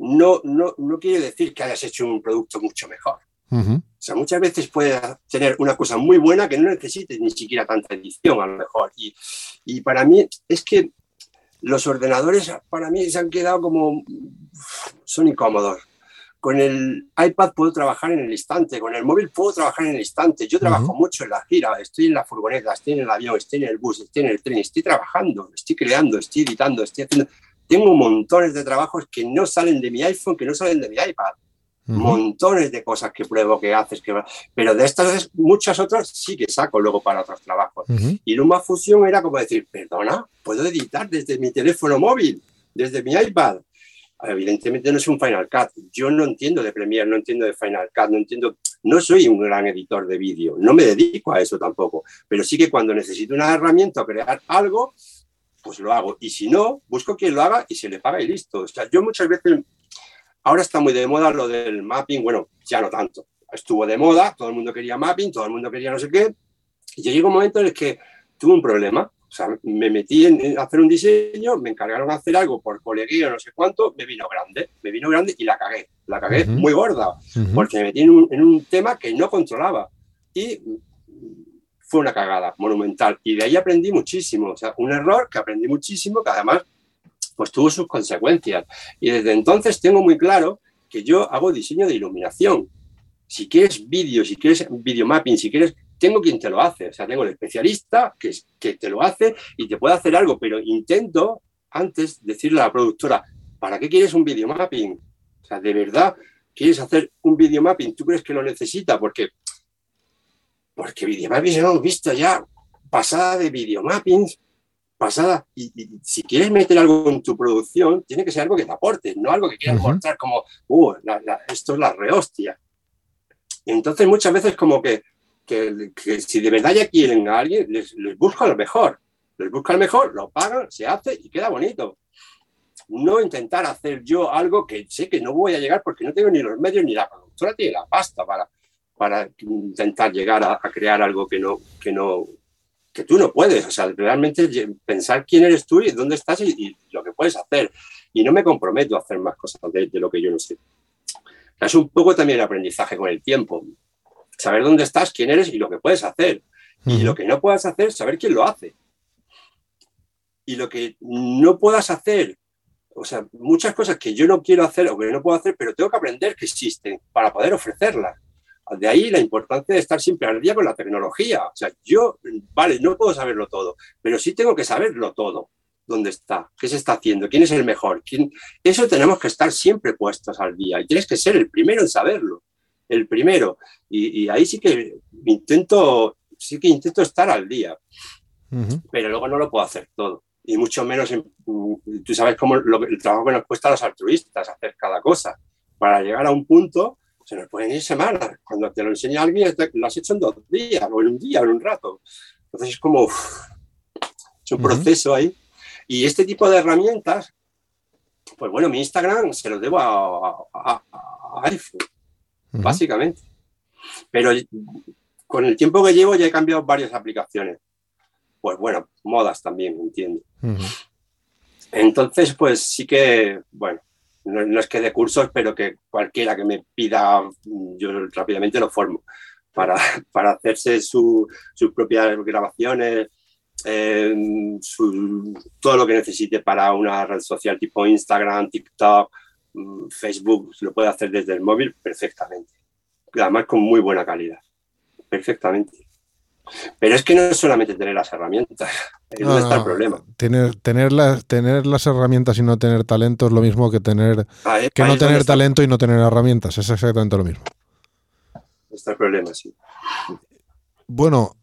no, no, no quiere decir que hayas hecho un producto mucho mejor. O sea, muchas veces puedes tener una cosa muy buena que no necesites ni siquiera tanta edición a lo mejor. Y, y para mí es que los ordenadores para mí se han quedado como... son incómodos con el iPad puedo trabajar en el instante, con el móvil puedo trabajar en el instante. Yo trabajo mucho en la gira, estoy en la furgoneta, estoy en el avión, estoy en el bus, estoy en el tren, estoy trabajando, estoy creando, estoy editando, estoy haciendo... Tengo montones de trabajos que no salen de mi iPhone, que no salen de mi iPad. Montones de cosas que pruebo, que haces, que... pero de estas muchas otras sí que saco luego para otros trabajos. Y Luma Fusion era como decir, perdona, puedo editar desde mi teléfono móvil, desde mi iPad evidentemente no es un Final Cut. Yo no entiendo de Premiere, no entiendo de Final Cut, no entiendo, no soy un gran editor de vídeo, no me dedico a eso tampoco, pero sí que cuando necesito una herramienta o crear algo, pues lo hago. Y si no, busco quien lo haga y se le paga y listo. O sea, yo muchas veces, ahora está muy de moda lo del mapping, bueno, ya no tanto. Estuvo de moda, todo el mundo quería mapping, todo el mundo quería no sé qué, y llegó un momento en el que tuve un problema o sea, me metí en, hacer un diseño, me encargaron de hacer algo por coleguía, no sé cuánto, me vino grande, me vino grande y la cagué, la cagué muy gorda, porque me metí en un, tema que no controlaba. Y fue una cagada monumental. Y de ahí aprendí muchísimo, o sea, un error que aprendí muchísimo, que además pues tuvo sus consecuencias. Y desde entonces tengo muy claro que yo hago diseño de iluminación. si quieres vídeo, si quieres videomapping, si quieres, tengo quien te lo hace. O sea, tengo el especialista que, que te lo hace y te puede hacer algo, pero intento antes decirle a la productora, ¿para qué quieres un videomapping? O sea, de verdad, ¿quieres hacer un videomapping? ¿Tú crees que lo necesita? Porque, porque videomapping hemos visto ya pasada de videomappings, pasada. Y, si quieres meter algo en tu producción, tiene que ser algo que te aporte, no algo que quieras mostrar como, uh, esto es la rehostia. Entonces, muchas veces, como que, que, si de verdad ya quieren a alguien, les, les busca lo mejor. Les busca lo mejor, lo pagan, se hace y queda bonito no intentar hacer yo algo que sé que no voy a llegar porque no tengo ni los medios ni la productora tiene la pasta para, para intentar llegar a, crear algo que no, que no, que tú no puedes. O sea, realmente pensar quién eres tú y dónde estás y, lo que puedes hacer. Y no me comprometo a hacer más cosas de, lo que yo no sé. Es un poco también el aprendizaje con el tiempo. Saber dónde estás, quién eres y lo que puedes hacer. Y lo que no puedas hacer, saber quién lo hace. Y lo que no puedas hacer, o sea, muchas cosas que yo no quiero hacer o que no puedo hacer, pero tengo que aprender que existen para poder ofrecerlas. De ahí la importancia de estar siempre al día con la tecnología. O sea, yo, vale, no puedo saberlo todo, pero sí tengo que saberlo todo. ¿Dónde está? ¿Qué se está haciendo? ¿Quién es el mejor? ¿Quién? Eso tenemos que estar siempre puestos al día y tienes que ser el primero en saberlo. El primero. Y, ahí sí que intento, sí que intento estar al día. Pero luego no lo puedo hacer todo y mucho menos, tú sabes cómo el trabajo que nos cuesta a los altruistas hacer cada cosa. Para llegar a un punto, se nos pueden ir semanas. Cuando te lo enseña alguien, lo has hecho en dos días, o en un día, o en un rato. Entonces es como, es un proceso ahí. Y este tipo de herramientas, pues bueno, mi Instagram se lo debo a, iPhone, básicamente. Pero con el tiempo que llevo ya he cambiado varias aplicaciones pues bueno, modas también, entiendo. Entonces, pues sí que, bueno, no, es que de cursos, pero que cualquiera que me pida, yo rápidamente lo formo para, para hacerse sus propias grabaciones, eh, todo lo que necesite para una red social tipo Instagram, TikTok, mm, Facebook, lo puede hacer desde el móvil perfectamente. Además con muy buena calidad. Perfectamente. Pero es que no es solamente tener las herramientas, ahí no, está el problema. Tener, tener, las, tener las herramientas y no tener talento es lo mismo que tener que no tener talento y no tener herramientas, es exactamente lo mismo. Está el problema, sí. Bueno,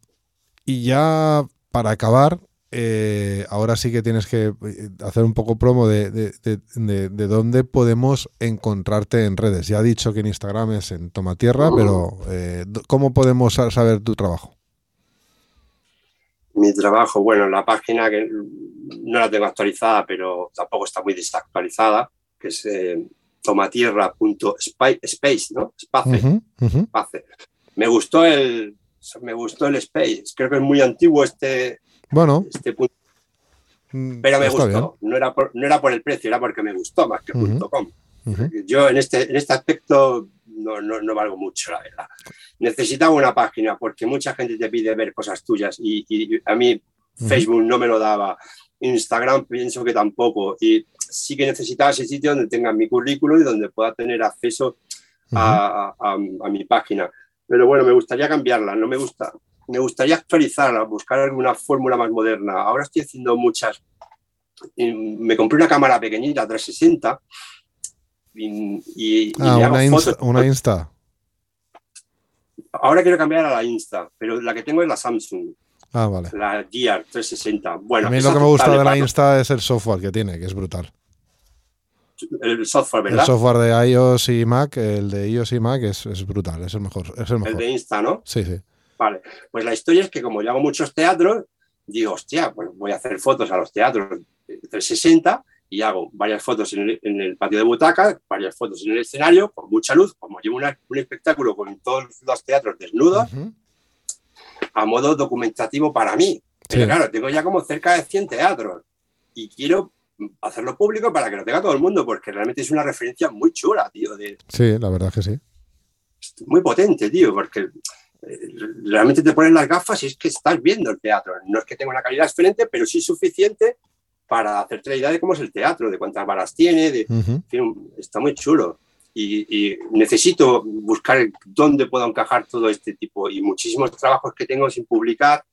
y ya para acabar, eh, ahora sí que tienes que eh, hacer un poco promo de, de, dónde podemos encontrarte en redes. Ya he dicho que en Instagram es en Tomatierra, pero eh, ¿cómo podemos saber tu trabajo? Mi trabajo, bueno, la página que no la tengo actualizada, pero tampoco está muy desactualizada, que es eh, tomatierra.space, ¿no? Space. Me gustó el me gustó el space. Creo que es muy antiguo este, bueno. este punto. Mm, pero me gustó. No era, por, no era por el precio, era porque me gustó más que .com. Yo en este, en este aspecto no, no, no, valgo mucho, la verdad. Necesitaba una página porque mucha gente te pide ver cosas tuyas y, a mí Facebook no me lo daba, Instagram pienso que tampoco y sí que necesitaba ese sitio donde tenga mi currículum y donde pueda tener acceso a, a, mi página. Pero bueno, me gustaría cambiarla, no me gusta. Me gustaría actualizarla, buscar alguna fórmula más moderna. Ahora estoy haciendo muchas. Me compré una cámara pequeñita, 360, y, ah, una, Insta, Ahora quiero cambiar a la Insta, pero la que tengo es la Samsung. Ah, vale. La Gear 360. Bueno, a mí lo que me gusta de la Insta es el software que tiene, que es brutal. El software, ¿verdad? El software de iOS y Mac, el de iOS y Mac es, es brutal, es el mejor, es el mejor. El de Insta, ¿no? Sí, sí. Vale, pues la historia es que como yo hago muchos teatros, digo, hostia, pues voy a hacer fotos a los teatros 360 y hago varias fotos en el, patio de butaca, varias fotos en el escenario, con mucha luz, como llevo un espectáculo con todos los teatros desnudos, a modo documentativo para mí. Pero claro, tengo ya como cerca de 100 teatros y quiero hacerlo público para que lo tenga todo el mundo, porque realmente es una referencia muy chula, tío. De, sí, la verdad que sí. Muy potente, tío, porque eh, realmente te ponen las gafas y es que estás viendo el teatro. No es que tenga una calidad excelente, pero sí suficiente para hacerte la idea de cómo es el teatro, de cuántas varas tiene, de, está muy chulo. y, necesito buscar dónde puedo encajar todo este tipo y muchísimos trabajos que tengo sin publicar.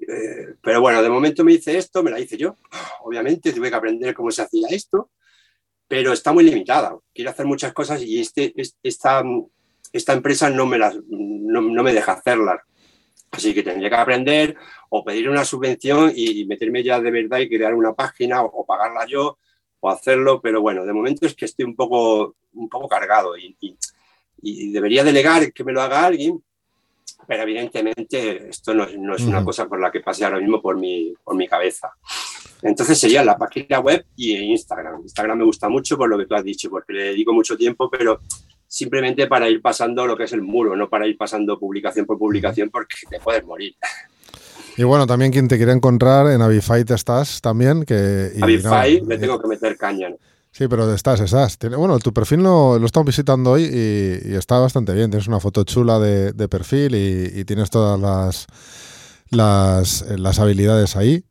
Eh, pero bueno, de momento me hice esto, me la hice yo. Obviamente tuve que aprender cómo se hacía esto, pero está muy limitada. Quiero hacer muchas cosas y este, esta, esta empresa no me, las, no, no me deja hacerlas. Así que tendría que aprender o pedir una subvención y, meterme ya de verdad y crear una página o pagarla yo hacerlo, pero bueno, de momento es que estoy un poco, un poco cargado y, debería delegar que me lo haga alguien, pero evidentemente esto no, es una cosa por la que pase ahora mismo por mi, por mi cabeza. Entonces sería la página web y Instagram. Instagram me gusta mucho por lo que tú has dicho, porque le dedico mucho tiempo, pero simplemente para ir pasando lo que es el muro, no para ir pasando publicación por publicación, porque te puedes morir. Y bueno, también quien te quiere encontrar, en Avify te estás también. Que, Avify le tengo que meter caña. Sí, pero estás, estás. bueno, tu perfil lo, lo estamos visitando hoy y, está bastante bien. Tienes una foto chula de, perfil y, tienes todas las, las, las habilidades ahí.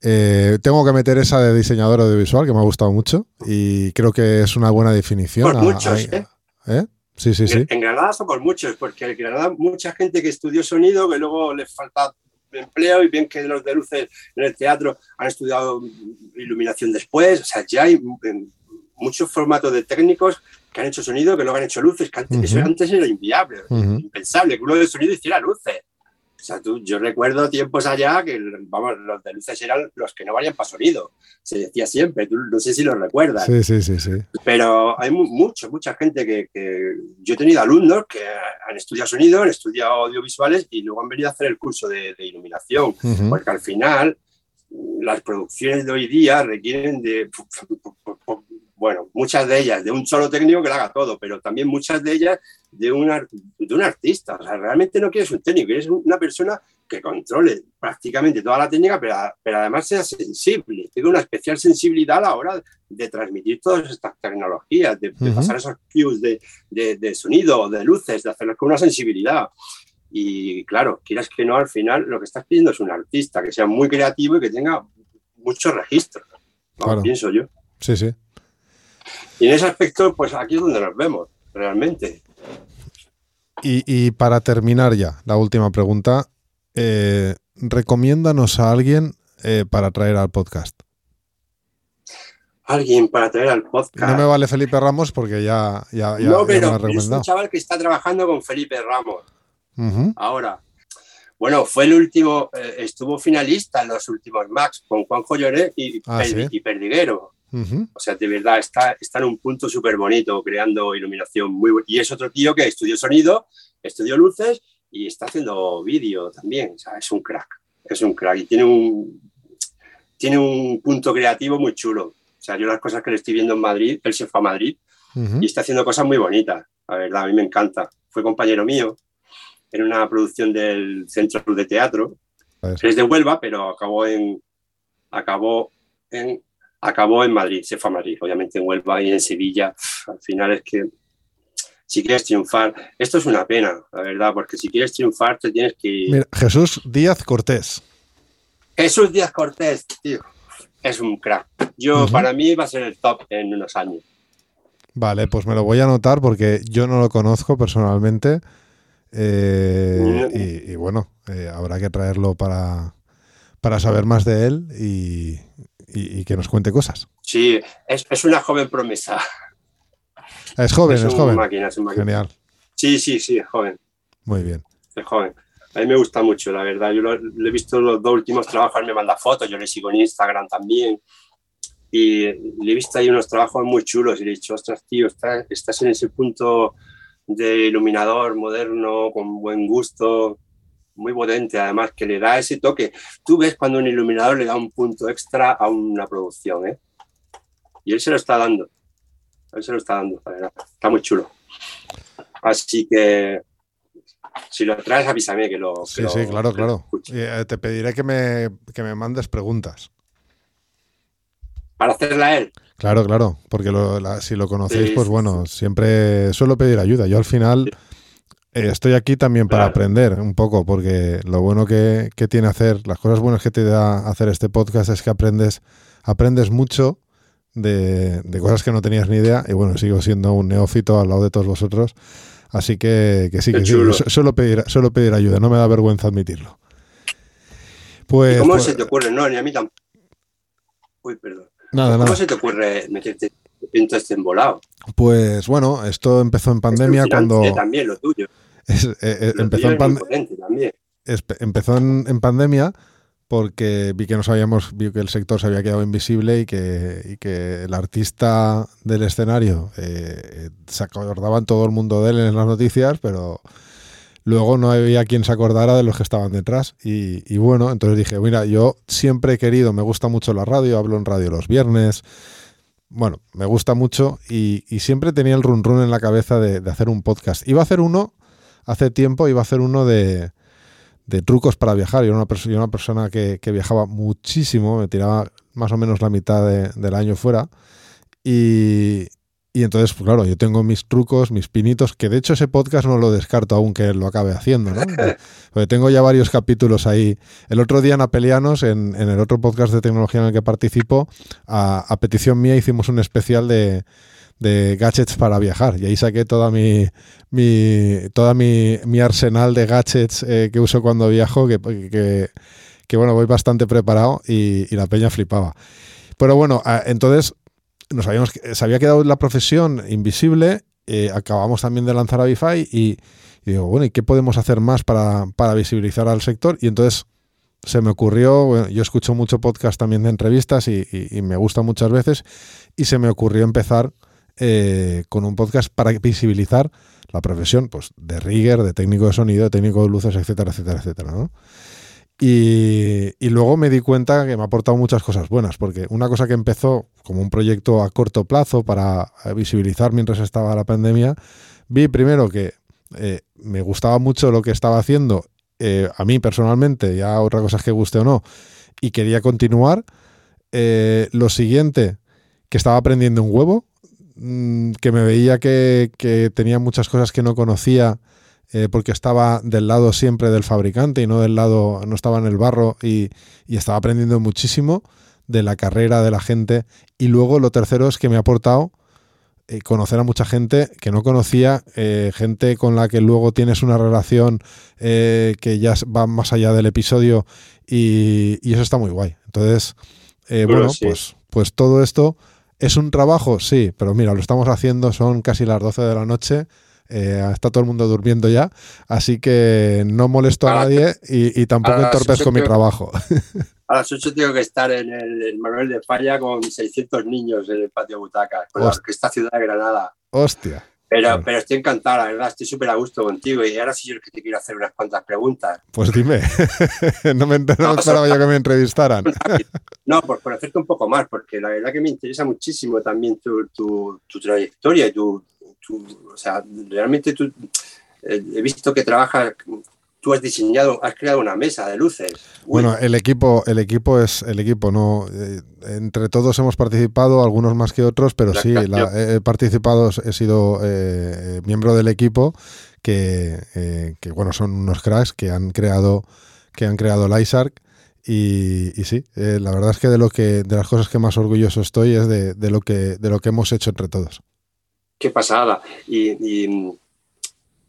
Eh, tengo que meter esa de diseñador audiovisual que me ha gustado mucho y creo que es una buena definición. Por muchos, ¿eh? ¿Eh? Sí, sí, sí. En Granada son por muchos, porque en Granada mucha gente que estudió sonido que luego les falta empleo y bien que los de luces en el teatro han estudiado iluminación después. O sea, ya hay muchos formatos de técnicos que han hecho sonido, que luego han hecho luces, que antes, eso antes era inviable, impensable, que uno de sonido hiciera luces. O sea, tú, yo recuerdo tiempos allá que, vamos, los de luces eran los que no valían para sonido. Se decía siempre, tú no sé si lo recuerdas. Sí, sí, sí, sí. Pero hay mucho, mucha gente que, Yo he tenido alumnos que han estudiado sonido, han estudiado audiovisuales y luego han venido a hacer el curso de, iluminación. Porque al final las producciones de hoy día requieren de bueno, muchas de ellas de un solo técnico que lo haga todo, pero también muchas de ellas de, una, de un artista. O sea, realmente no quieres un técnico, quieres una persona que controle prácticamente toda la técnica, pero, pero además sea sensible, tenga una especial sensibilidad a la hora de transmitir todas estas tecnologías, de, pasar esos cues de, de, de, sonido, de luces, de hacerlo con una sensibilidad. Y claro, quieras que no, al final lo que estás pidiendo es un artista que sea muy creativo y que tenga muchos registros. Pienso yo. Sí, sí. Y en ese aspecto, pues aquí es donde nos vemos, realmente. Y, para terminar ya, la última pregunta. Eh, recomiéndanos a alguien eh, para traer al podcast. Alguien para traer al podcast. No me vale Felipe Ramos porque ya, ya, ya No, pero es un chaval que está trabajando con Felipe Ramos. Ahora. Bueno, fue el último, eh, estuvo finalista en los últimos Max con Juanjo Lloré y, ah, y Perdiguero. O sea, de verdad, está, está en un punto súper bonito, creando iluminación muy Y es otro tío que estudió sonido, estudió luces y está haciendo vídeo también. O sea, es un crack, es un crack y tiene un, tiene un punto creativo muy chulo. O sea, yo las cosas que le estoy viendo en Madrid, él se fue a Madrid y está haciendo cosas muy bonitas. La verdad, a mí me encanta. Fue compañero mío en una producción del Centro de Teatro. Es de Huelva, pero acabó en, acabó en acabó en Madrid, se fue a Madrid, obviamente en Huelva y en Sevilla. Al final es que si quieres triunfar, esto es una pena, la verdad, porque si quieres triunfar te tienes que... Jesús Díaz Cortés. Jesús Díaz Cortés, tío, es un crack. Yo, para mí, va a ser el top en unos años. Vale, pues me lo voy a anotar porque yo no lo conozco personalmente. Eh, y, bueno, eh, habrá que traerlo para, para saber más de él y, y, que nos cuente cosas. Sí, es, una joven promesa. Es joven, es, joven. Máquina, es Genial. Sí, sí, sí, es joven. Muy bien. Es joven. A mí me gusta mucho, la verdad. Yo lo, he visto los dos últimos trabajos, me manda fotos, yo le sigo en Instagram también. Y le he visto ahí unos trabajos muy chulos y le he dicho, ostras, tío, estás, estás en ese punto de iluminador moderno, con buen gusto, muy potente, además, que le da ese toque. Tú ves cuando un iluminador le da un punto extra a una producción, ¿eh? Y él se lo está dando. Él se lo está dando, Está muy chulo. Así que si lo traes, avísame que lo. sí, sí, claro, claro. Eh, te pediré que me, que me mandes preguntas. Para hacerla él. Claro, claro, porque si lo conocéis, pues bueno, siempre suelo pedir ayuda. Yo al final eh, estoy aquí también para aprender un poco, porque lo bueno que, tiene hacer, las cosas buenas que te da hacer este podcast es que aprendes, aprendes mucho de, cosas que no tenías ni idea. Y bueno, sigo siendo un neófito al lado de todos vosotros. Así que, que sí, que sí. Suelo pedir, suelo pedir ayuda, no me da vergüenza admitirlo. Pues, ¿Cómo pues se te ocurre? No, ni a mí tampoco. Uy, perdón. Nada, ¿Cómo se te ocurre meterte en este embolado? Pues bueno, esto empezó en pandemia cuando. También lo tuyo. empezó, en empezó en pandemia porque vi que no sabíamos, vi que el sector se había quedado invisible y que, que el artista del escenario eh, se acordaban todo el mundo de él en las noticias, pero luego no había quien se acordara de los que estaban detrás. Y, bueno, entonces dije, mira, yo siempre he querido, me gusta mucho la radio, hablo en radio los viernes. Bueno, me gusta mucho y, siempre tenía el run run en la cabeza de, hacer un podcast. Iba a hacer uno, hace tiempo, iba a hacer uno de, de trucos para viajar. Yo era una, una persona que, viajaba muchísimo, me tiraba más o menos la mitad del año fuera. Y, entonces, pues claro, yo tengo mis trucos, mis pinitos, que de hecho ese podcast no lo descarto aún que lo acabe haciendo, ¿no? Porque tengo ya varios capítulos ahí. El otro día en Apelianos, en, en el otro podcast de tecnología en el que participo, a petición mía hicimos un especial de, de gadgets para viajar. Y ahí saqué toda mi, mi toda mi, mi, arsenal de gadgets eh, que uso cuando viajo, que, que, bueno, voy bastante preparado y, la peña flipaba. Pero bueno, entonces nos habíamos, se había quedado la profesión invisible, eh, acabamos también de lanzar Avify y, y, digo, bueno, ¿y qué podemos hacer más para, para visibilizar al sector? Y entonces se me ocurrió, yo escucho mucho podcast también de entrevistas y, y, me gusta muchas veces, y se me ocurrió empezar eh, con un podcast para visibilizar la profesión pues, de rigger, de técnico de sonido, de técnico de luces, etcétera, etcétera, etcétera. ¿no? Y, luego me di cuenta que me ha aportado muchas cosas buenas, porque una cosa que empezó como un proyecto a corto plazo para visibilizar mientras estaba la pandemia, vi primero que eh, me gustaba mucho lo que estaba haciendo, eh, a mí personalmente, ya otra cosa que guste o no, y quería continuar. lo siguiente, que estaba aprendiendo un huevo, Mm, que me veía que, tenía muchas cosas que no conocía eh, porque estaba del lado siempre del fabricante y no del lado, no estaba en el barro y, estaba aprendiendo muchísimo de la carrera de la gente. Y luego lo tercero es que me ha aportado eh, conocer a mucha gente que no conocía, eh, gente con la que luego tienes una relación que ya va más allá del episodio y, eso está muy guay. Entonces, bueno, pues, pues todo esto ¿Es un trabajo? Sí, pero mira, lo estamos haciendo, son casi las 12 de la noche. Eh, está todo el mundo durmiendo ya, así que no molesto a nadie y, tampoco entorpezco mi trabajo. A las 8 tengo que estar en el, Manuel de Falla con 600 niños en el patio butacas, con la esta ciudad de Granada. Hostia. Pero, pero estoy encantada, la verdad, estoy súper a gusto contigo. Y ahora sí yo que te quiero hacer unas cuantas preguntas. Pues dime, no me, esperaba yo que me entrevistaran. no, por conocerte un poco más, porque la verdad que me interesa muchísimo también tu, tu, tu trayectoria y tu, O sea, realmente tú, eh, he visto que trabajas tú has diseñado, has creado una mesa de luces. Bueno, el equipo, el equipo es el equipo, no. Eh, entre todos hemos participado, algunos más que otros, pero sí, he participado, he sido eh, miembro del equipo que, que, bueno, son unos cracks que han creado, que han creado Lysark. Y, y sí, la verdad es que de lo que, de las cosas que más orgulloso estoy es de, de lo que, de lo que hemos hecho entre todos. Qué pasada. y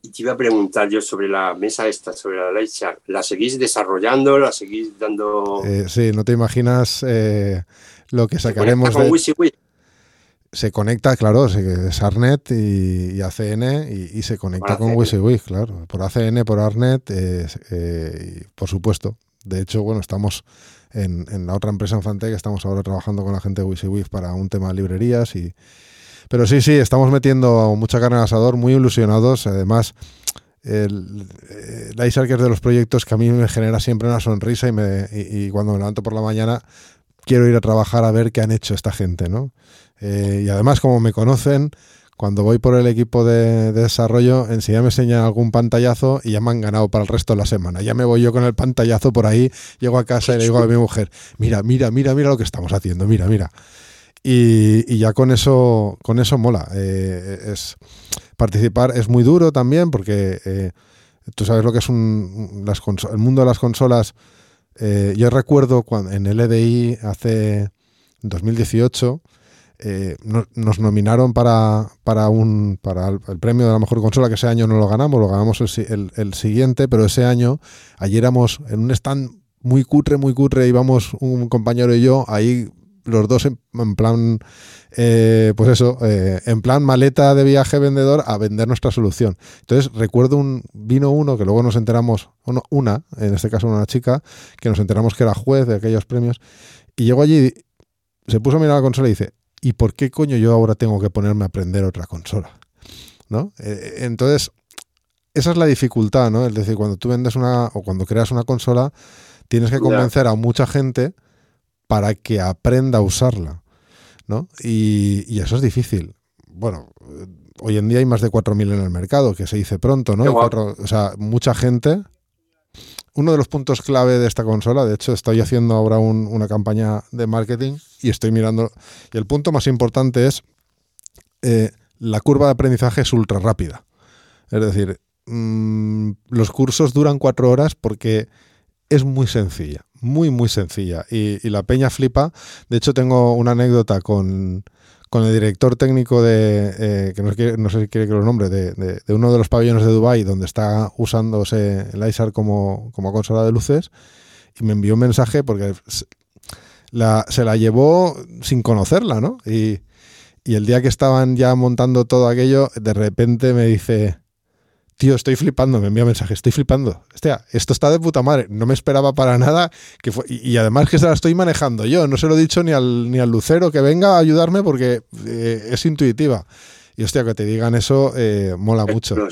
y te iba a preguntar yo sobre la mesa esta, sobre la leche. ¿La seguís desarrollando? ¿La seguís dando...? Eh, sí, no te imaginas eh, lo que sacaremos ¿Se con de... Se conecta, claro, es Arnet y, ACN y, se conecta con WYSIWYG, claro. Por ACN, por Arnet, eh, por supuesto. De hecho, bueno, estamos en, la otra empresa en Fantech, estamos ahora trabajando con la gente de WYSIWYG para un tema de librerías y pero sí, sí, estamos metiendo mucha carne al asador, muy ilusionados. Además, el, el es de los proyectos que a mí me genera siempre una sonrisa y, me, y, cuando me levanto por la mañana quiero ir a trabajar a ver qué han hecho esta gente, ¿no? Eh, y además, como me conocen, cuando voy por el equipo de, desarrollo, enseguida me enseñan algún pantallazo y ya me han ganado para el resto de la semana. Ya me voy yo con el pantallazo por ahí, llego a casa y le digo a mi mujer, mira, mira, mira, mira lo que estamos haciendo, mira, mira. Y, ya con eso, con eso mola. Eh, es, participar es muy duro también porque eh, tú sabes lo que es un, el mundo de las consolas. Eh, yo recuerdo cuando en el EDI hace 2018 eh, nos nominaron para, para, un, para el, premio de la mejor consola, que ese año no lo ganamos, lo ganamos el, el, siguiente, pero ese año, allí éramos en un stand muy cutre, muy cutre, íbamos un compañero y yo, ahí los dos en, plan, eh, pues eso, eh, en plan maleta de viaje vendedor a vender nuestra solución. Entonces recuerdo un, vino uno que luego nos enteramos, una, en este caso una chica, que nos enteramos que era juez de aquellos premios, y llegó allí, se puso a mirar la consola y dice, ¿y por qué coño yo ahora tengo que ponerme a aprender otra consola? ¿No? Eh, entonces, esa es la dificultad, ¿no? Es decir, cuando tú vendes una o cuando creas una consola, tienes que convencer a mucha gente para que aprenda a usarla, ¿no? Y, eso es difícil. Bueno, hoy en día hay más de 4.000 en el mercado, que se dice pronto, ¿no? o sea, mucha gente. Uno de los puntos clave de esta consola, de hecho, estoy haciendo ahora una campaña de marketing y estoy mirando. Y el punto más importante es eh, la curva de aprendizaje es ultra rápida. Es decir, mm, los cursos duran cuatro horas porque es muy sencilla, muy, muy sencilla. Y, la peña flipa. De hecho, tengo una anécdota con, con el director técnico de, eh, que no, no, sé si quiere que lo nombre, de, de, uno de los pabellones de Dubai donde está usándose el ISAR como, como consola de luces. Y me envió un mensaje porque se la llevó sin conocerla, ¿no? Y, el día que estaban ya montando todo aquello, de repente me dice, tío, estoy flipando, me envía mensaje, estoy flipando. Hostia, esto está de puta madre, no me esperaba para nada. Que y, además que se la estoy manejando yo, no se lo he dicho ni al, ni al lucero que venga a ayudarme porque eh, es intuitiva. Y hostia, que te digan eso, eh, mola mucho. muy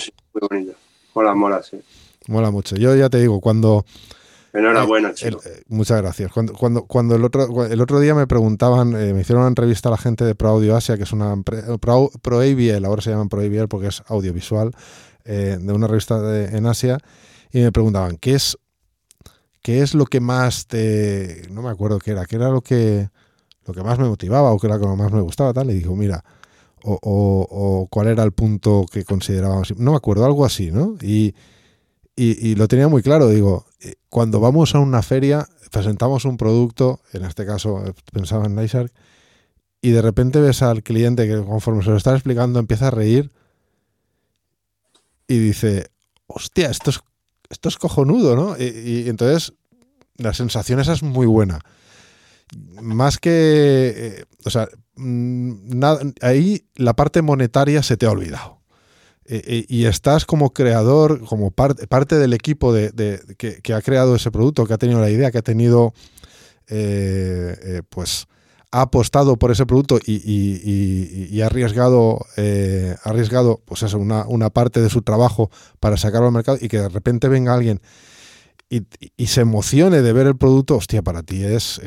bonito. Mola, mola, sí. Mola mucho. Yo ya te digo, cuando Enhorabuena, eh, chico. Eh, muchas gracias. Cuando, cuando, cuando, el, otro, el otro día me preguntaban, eh, me hicieron una entrevista a la gente de Pro Audio Asia, que es una Pro, Pro ahora se llaman Pro porque es audiovisual, de una revista en Asia, y me preguntaban, ¿qué es, ¿qué es lo que más te... no me acuerdo qué era, qué era lo que, lo que más me motivaba o qué era lo que más me gustaba, tal, y dijo, mira, o, o, cuál era el punto que considerábamos, no me acuerdo, algo así, ¿no? Y y, lo tenía muy claro, digo, eh, cuando vamos a una feria, presentamos un producto, en este caso eh, pensaba en Nyshark, y de repente ves al cliente que conforme se lo está explicando empieza a reír y dice, hostia, esto es, esto es cojonudo, ¿no? Y, entonces la sensación esa es muy buena. Más que, eh, o sea, mm, ahí la parte monetaria se te ha olvidado. Eh, eh, y estás como creador, como parte del equipo de, que, ha creado ese producto, que ha tenido la idea, que ha tenido, eh, pues, ha apostado por ese producto y, ha arriesgado, arriesgado pues eso, una, parte de su trabajo para sacarlo al mercado y que de repente venga alguien y, se emocione de ver el producto, hostia, para ti es,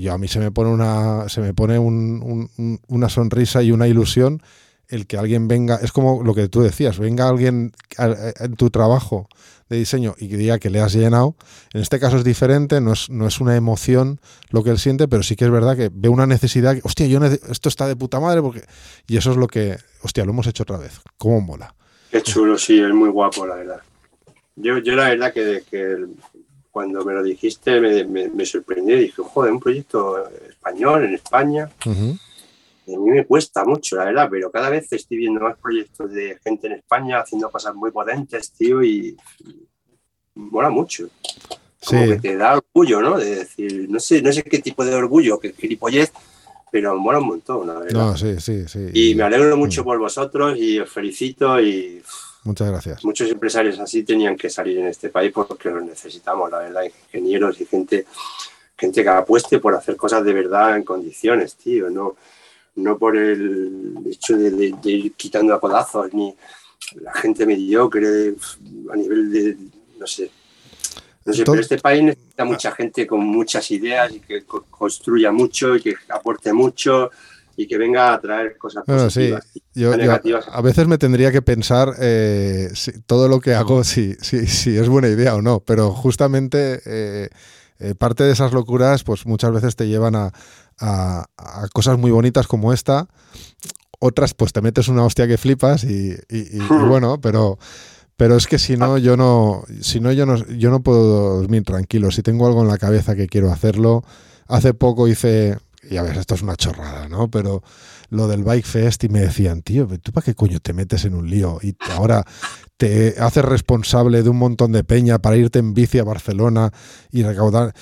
yo a mí se me pone una, se me pone una sonrisa y una ilusión el que alguien venga, es como lo que tú decías, venga alguien en tu trabajo de diseño y que diga que le has llenado, en este caso es diferente, no es, no es una emoción lo que él siente, pero sí que es verdad que ve una necesidad, que, hostia, yo esto está de puta madre, porque y eso es lo que, hostia, lo hemos hecho otra vez, cómo mola. Qué chulo, sí, es muy guapo, la verdad. Yo, yo la verdad que, que cuando me lo dijiste me, me, sorprendió y dije, joder, un proyecto español en España a mí me cuesta mucho, la verdad, pero cada vez estoy viendo más proyectos de gente en España haciendo cosas muy potentes, tío, y, mola mucho. Como que te da orgullo, ¿no? De decir, no sé, no sé qué tipo de orgullo, qué gilipollez, pero mola un montón, la verdad. No, sí, sí, sí. Y me alegro mucho mm. por vosotros y os felicito y... Muchas gracias. Muchos empresarios así tenían que salir en este país porque los necesitamos, la verdad, ingenieros y gente, gente que apueste por hacer cosas de verdad en condiciones, tío, ¿no? No por el hecho de, ir quitando a codazos, ni la gente mediocre a nivel de, no sé. No sé, pero este país necesita mucha gente con muchas ideas y que construya mucho y que aporte mucho y que venga a traer cosas positivas. a veces me tendría que pensar eh, todo lo que hago, si, si, es buena idea o no, pero justamente eh, eh, parte de esas locuras, pues muchas veces te llevan a, a, cosas muy bonitas como esta. Otras, pues te metes una hostia que flipas y, bueno, pero, pero es que si no, yo no, si no, yo no, yo no puedo dormir tranquilo. Si tengo algo en la cabeza que quiero hacerlo. Hace poco hice, ya ves, esto es una chorrada, ¿no? Pero lo del Bike Fest y me decían, tío, ¿tú para qué coño te metes en un lío? Y ahora te haces responsable de un montón de peña para irte en bici a Barcelona y recaudar.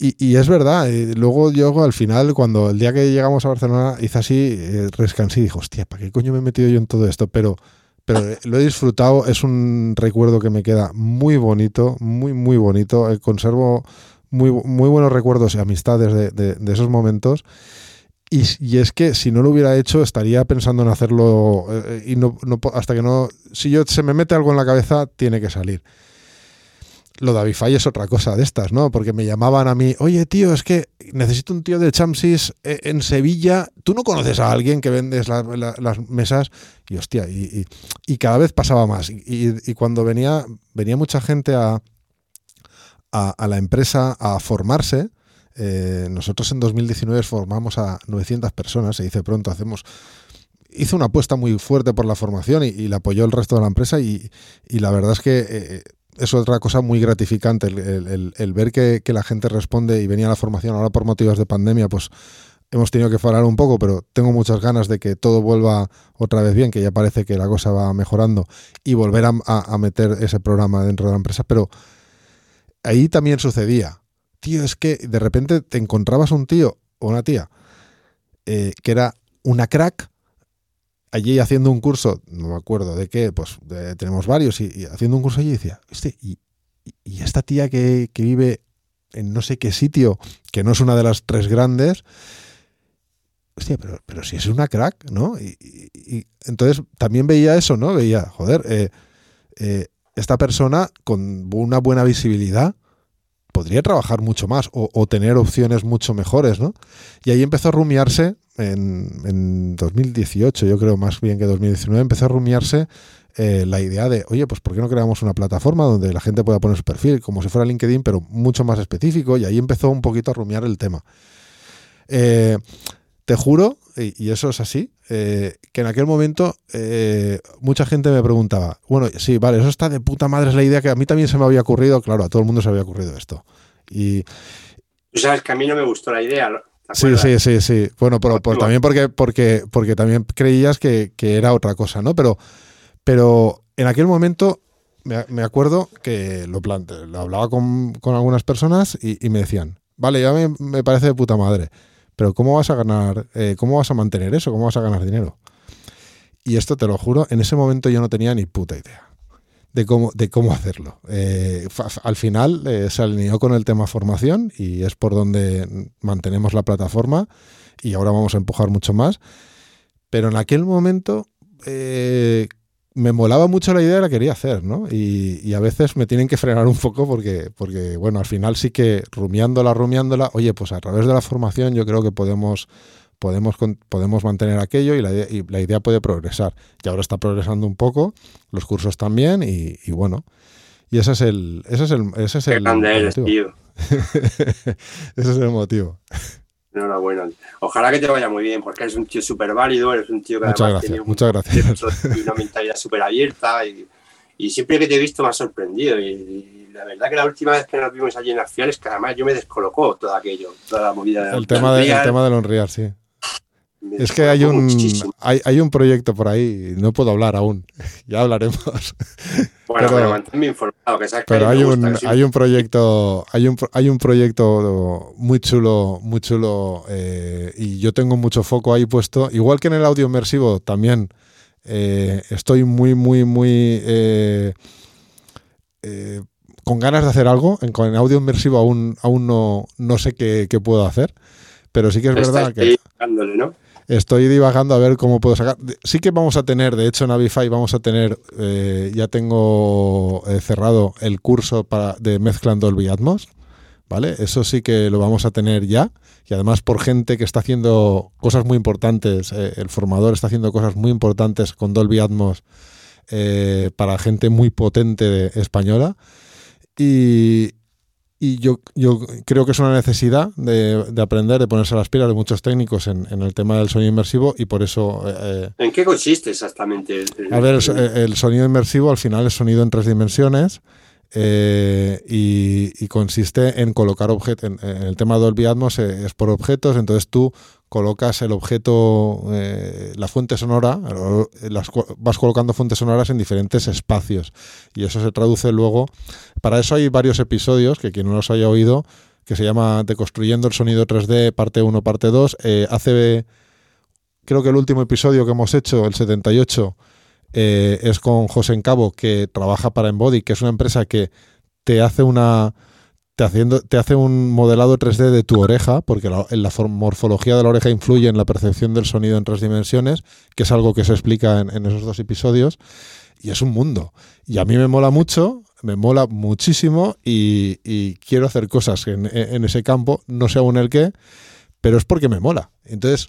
Y, es verdad, eh, luego yo al final, cuando el día que llegamos a Barcelona hice así, eh, rescansé y dije, hostia, ¿para qué coño me he metido yo en todo esto? Pero, pero lo he disfrutado, es un recuerdo que me queda muy bonito, muy, muy bonito. Eh, conservo muy, muy buenos recuerdos y amistades de, esos momentos. Y, es que si no lo hubiera hecho, estaría pensando en hacerlo y no, no, hasta que no. Si yo se me mete algo en la cabeza, tiene que salir lo de Avify es otra cosa de estas, ¿no? Porque me llamaban a mí, oye tío, es que necesito un tío de Chamsis eh, en Sevilla. ¿Tú no conoces a alguien que vendes las mesas? Y hostia, y, cada vez pasaba más. Y, cuando venía, venía mucha gente a, a, la empresa a formarse, eh, nosotros en 2019 formamos a 900 personas, se dice pronto, hacemos hizo una apuesta muy fuerte por la formación y, y la apoyó el resto de la empresa y, la verdad es que eh, es otra cosa muy gratificante, el, ver que, la gente responde y venía a la formación ahora por motivos de pandemia, pues hemos tenido que parar un poco, pero tengo muchas ganas de que todo vuelva otra vez bien, que ya parece que la cosa va mejorando y volver a, meter ese programa dentro de la empresa. Pero ahí también sucedía, tío, es que de repente te encontrabas un tío o una tía eh, que era una crack allí haciendo un curso, no me acuerdo de qué, pues tenemos varios, y, haciendo un curso allí decía, este, y, esta tía que, vive en no sé qué sitio, que no es una de las tres grandes, hostia, pero, pero si es una crack, ¿no? Y, entonces también veía eso, ¿no? Veía, joder, eh, eh, esta persona con una buena visibilidad podría trabajar mucho más o, o, tener opciones mucho mejores, ¿no? Y ahí empezó a rumiarse en, 2018, yo creo más bien que 2019, empezó a rumiarse eh, la idea de, oye, pues ¿por qué no creamos una plataforma donde la gente pueda poner su perfil, como si fuera LinkedIn, pero mucho más específico? Y ahí empezó un poquito a rumiar el tema. Eh, te juro, y, eso es así, eh, que en aquel momento mucha gente me preguntaba, bueno, sí, vale, eso está de puta madre, es la idea que a mí también se me había ocurrido, claro, a todo el mundo se había ocurrido esto. Y... Tú sabes que a mí no me gustó la idea, Sí, sí, sí, sí. Bueno, pero, también porque, porque, porque también creías que, era otra cosa, ¿no? Pero, pero en aquel momento me, acuerdo que lo planteé, lo hablaba con, algunas personas y, me decían, vale, ya me, parece de puta madre, pero ¿cómo vas a ganar, eh, cómo vas a mantener eso? ¿Cómo vas a ganar dinero? Y esto te lo juro, en ese momento yo no tenía ni puta idea de cómo, de cómo hacerlo. Eh, al final eh, se alineó con el tema formación y es por donde mantenemos la plataforma y ahora vamos a empujar mucho más. Pero en aquel momento eh, me molaba mucho la idea y la quería hacer, ¿no? Y, a veces me tienen que frenar un poco porque, porque, bueno, al final sí que rumiándola, rumiándola, oye, pues a través de la formación yo creo que podemos podemos, podemos mantener aquello y la, idea puede progresar. Y ahora está progresando un poco, los cursos también, y, bueno. Y ese es el, ese es el, ese es el motivo. tío. ese es el motivo. Enhorabuena. Ojalá que te vaya muy bien, porque eres un tío súper válido, eres un tío que muchas gracias, muchas gracias. una mentalidad súper abierta y, y, siempre que te he visto me ha sorprendido. Y, la verdad que la última vez que nos vimos allí en las fiales, que además yo me descolocó todo aquello, toda la movida. El, tema, de, el tema del Unreal, sí. Es que hay un, hay, un proyecto por ahí, no puedo hablar aún, ya hablaremos. Bueno, pero, manténme informado, que sabes Pero hay, un, hay un proyecto, hay un, hay un proyecto muy chulo, muy chulo, eh, y yo tengo mucho foco ahí puesto, igual que en el audio inmersivo también eh, estoy muy, muy, muy eh, con ganas de hacer algo. En, con el audio inmersivo aún, aún no, no sé qué, qué puedo hacer, pero sí que es verdad que... ¿no? Estoy divagando a ver cómo puedo sacar. Sí que vamos a tener, de hecho en Avify vamos a tener, eh, ya tengo eh, cerrado el curso para, de mezclando Dolby Atmos, ¿vale? Eso sí que lo vamos a tener ya. Y además por gente que está haciendo cosas muy importantes, eh, el formador está haciendo cosas muy importantes con Dolby Atmos para gente muy potente de, española. Y, y yo, yo creo que es una necesidad de, aprender, de ponerse las pilas de muchos técnicos en, el tema del sonido inmersivo y por eso... Eh, eh, ¿En qué consiste exactamente? a ver, el, sonido inmersivo al final es sonido en tres dimensiones eh, y, consiste en colocar objetos. En, el tema de Dolby Atmos es por objetos, entonces tú colocas el objeto, eh, la fuente sonora, vas colocando fuentes sonoras en diferentes espacios y eso se traduce luego. Para eso hay varios episodios que quien no los haya oído, que se llama Deconstruyendo el sonido 3D, parte 1, parte 2. hace, creo que el último episodio que hemos hecho, el 78, eh, es con José Encabo, que trabaja para Embody, que es una empresa que te hace una. Te, haciendo, te hace un modelado 3D de tu oreja, porque la, la morfología de la oreja influye en la percepción del sonido en tres dimensiones, que es algo que se explica en, esos dos episodios, y es un mundo. Y a mí me mola mucho, me mola muchísimo, y, quiero hacer cosas en, en, ese campo, no sé aún el qué, pero es porque me mola. Entonces,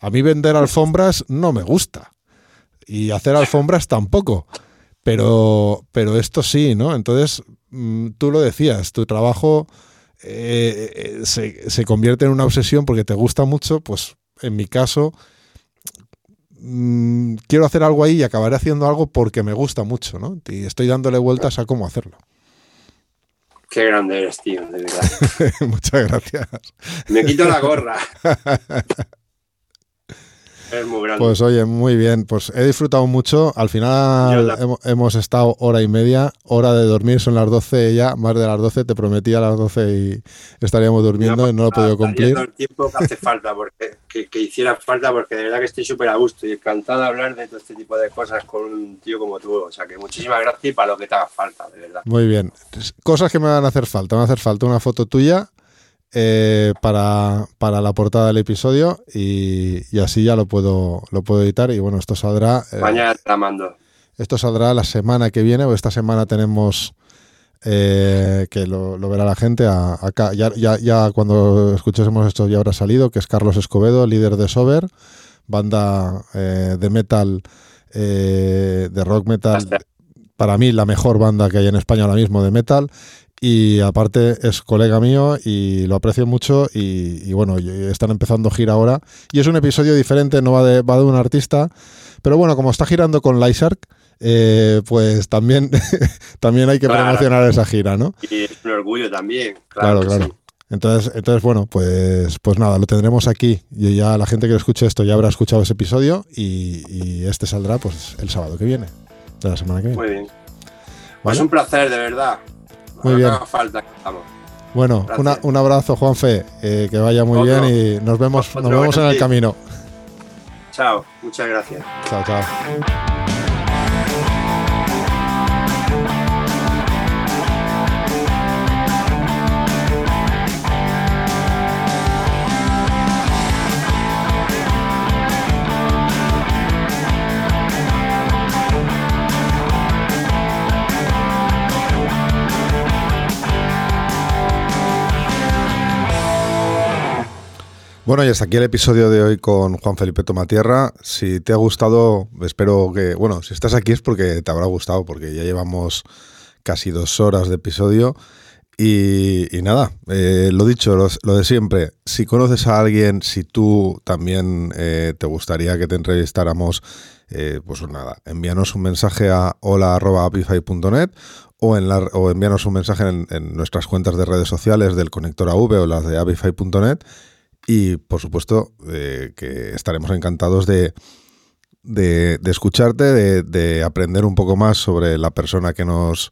a mí vender alfombras no me gusta y hacer alfombras tampoco. Pero, pero esto sí, ¿no? Entonces, tú lo decías, tu trabajo eh, eh, se, convierte en una obsesión porque te gusta mucho, pues en mi caso, mm, quiero hacer algo ahí y acabaré haciendo algo porque me gusta mucho, ¿no? Y estoy dándole vueltas a cómo hacerlo. Qué grande eres, tío, de verdad. Muchas gracias. Me quito la gorra. Es muy grande. Pues oye, muy bien. Pues he disfrutado mucho. Al final hemos, estado hora y media. Hora de dormir, son las 12 ya, más de las 12. Te prometí a las 12 y estaríamos durmiendo y no lo he podido cumplir. el tiempo que hace falta, porque, que, hiciera falta, porque de verdad que estoy súper a gusto y encantado de hablar de todo este tipo de cosas con un tío como tú. O sea que muchísimas gracias y para lo que te haga falta, de verdad. Muy bien. Cosas que me van a hacer falta. Me va a hacer falta una foto tuya eh, para, la portada del episodio y, así ya lo puedo, lo puedo editar y bueno, esto saldrá... Eh, Mañana te la mando. Esto saldrá la semana que viene, o esta semana tenemos... Eh, que lo, verá la gente acá. Ya, ya, cuando escuchemos esto ya habrá salido, que es Carlos Escobedo, líder de Sober, banda de metal, de rock metal, para mí la mejor banda que hay en España ahora mismo de metal y aparte es colega mío y lo aprecio mucho y, bueno, están empezando gira ahora. Y es un episodio diferente, no va de, va de un artista, pero bueno, como está girando con Lysark, eh, pues también, también hay que promocionar esa gira, ¿no? Y es un orgullo también. Claro, claro. Entonces, entonces, bueno, pues, pues nada, lo tendremos aquí. Y ya la gente que escuche esto ya habrá escuchado ese episodio y, este saldrá pues el sábado que viene, de la semana que viene. Muy bien. Pues un placer, de verdad. Muy bien. Bueno, un abrazo, Juanfe. Eh, que vaya muy bien y nos vemos, nos vemos en el camino. Chao, muchas gracias. Chao, chao. Bueno, y hasta aquí el episodio de hoy con Juan Felipe Tomatierra. Si te ha gustado, espero que, bueno, si estás aquí es porque te habrá gustado, porque ya llevamos casi dos horas de episodio. Y, nada, eh, lo dicho, lo, de siempre, si conoces a alguien, si tú también eh, te gustaría que te entrevistáramos, eh, pues nada, envíanos un mensaje a hola.apify.net o, o envíanos un mensaje en, en, nuestras cuentas de redes sociales del conector AV o las de apify.net y por supuesto eh, que estaremos encantados de, de, escucharte, de, aprender un poco más sobre la persona que nos,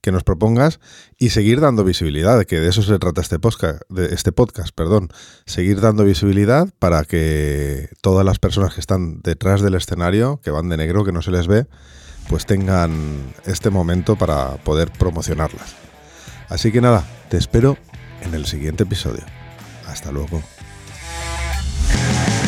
que nos propongas y seguir dando visibilidad, que de eso se trata este podcast, de este podcast, perdón, seguir dando visibilidad para que todas las personas que están detrás del escenario, que van de negro, que no se les ve, pues tengan este momento para poder promocionarlas. Así que nada, te espero en el siguiente episodio. Hasta luego. Podcast.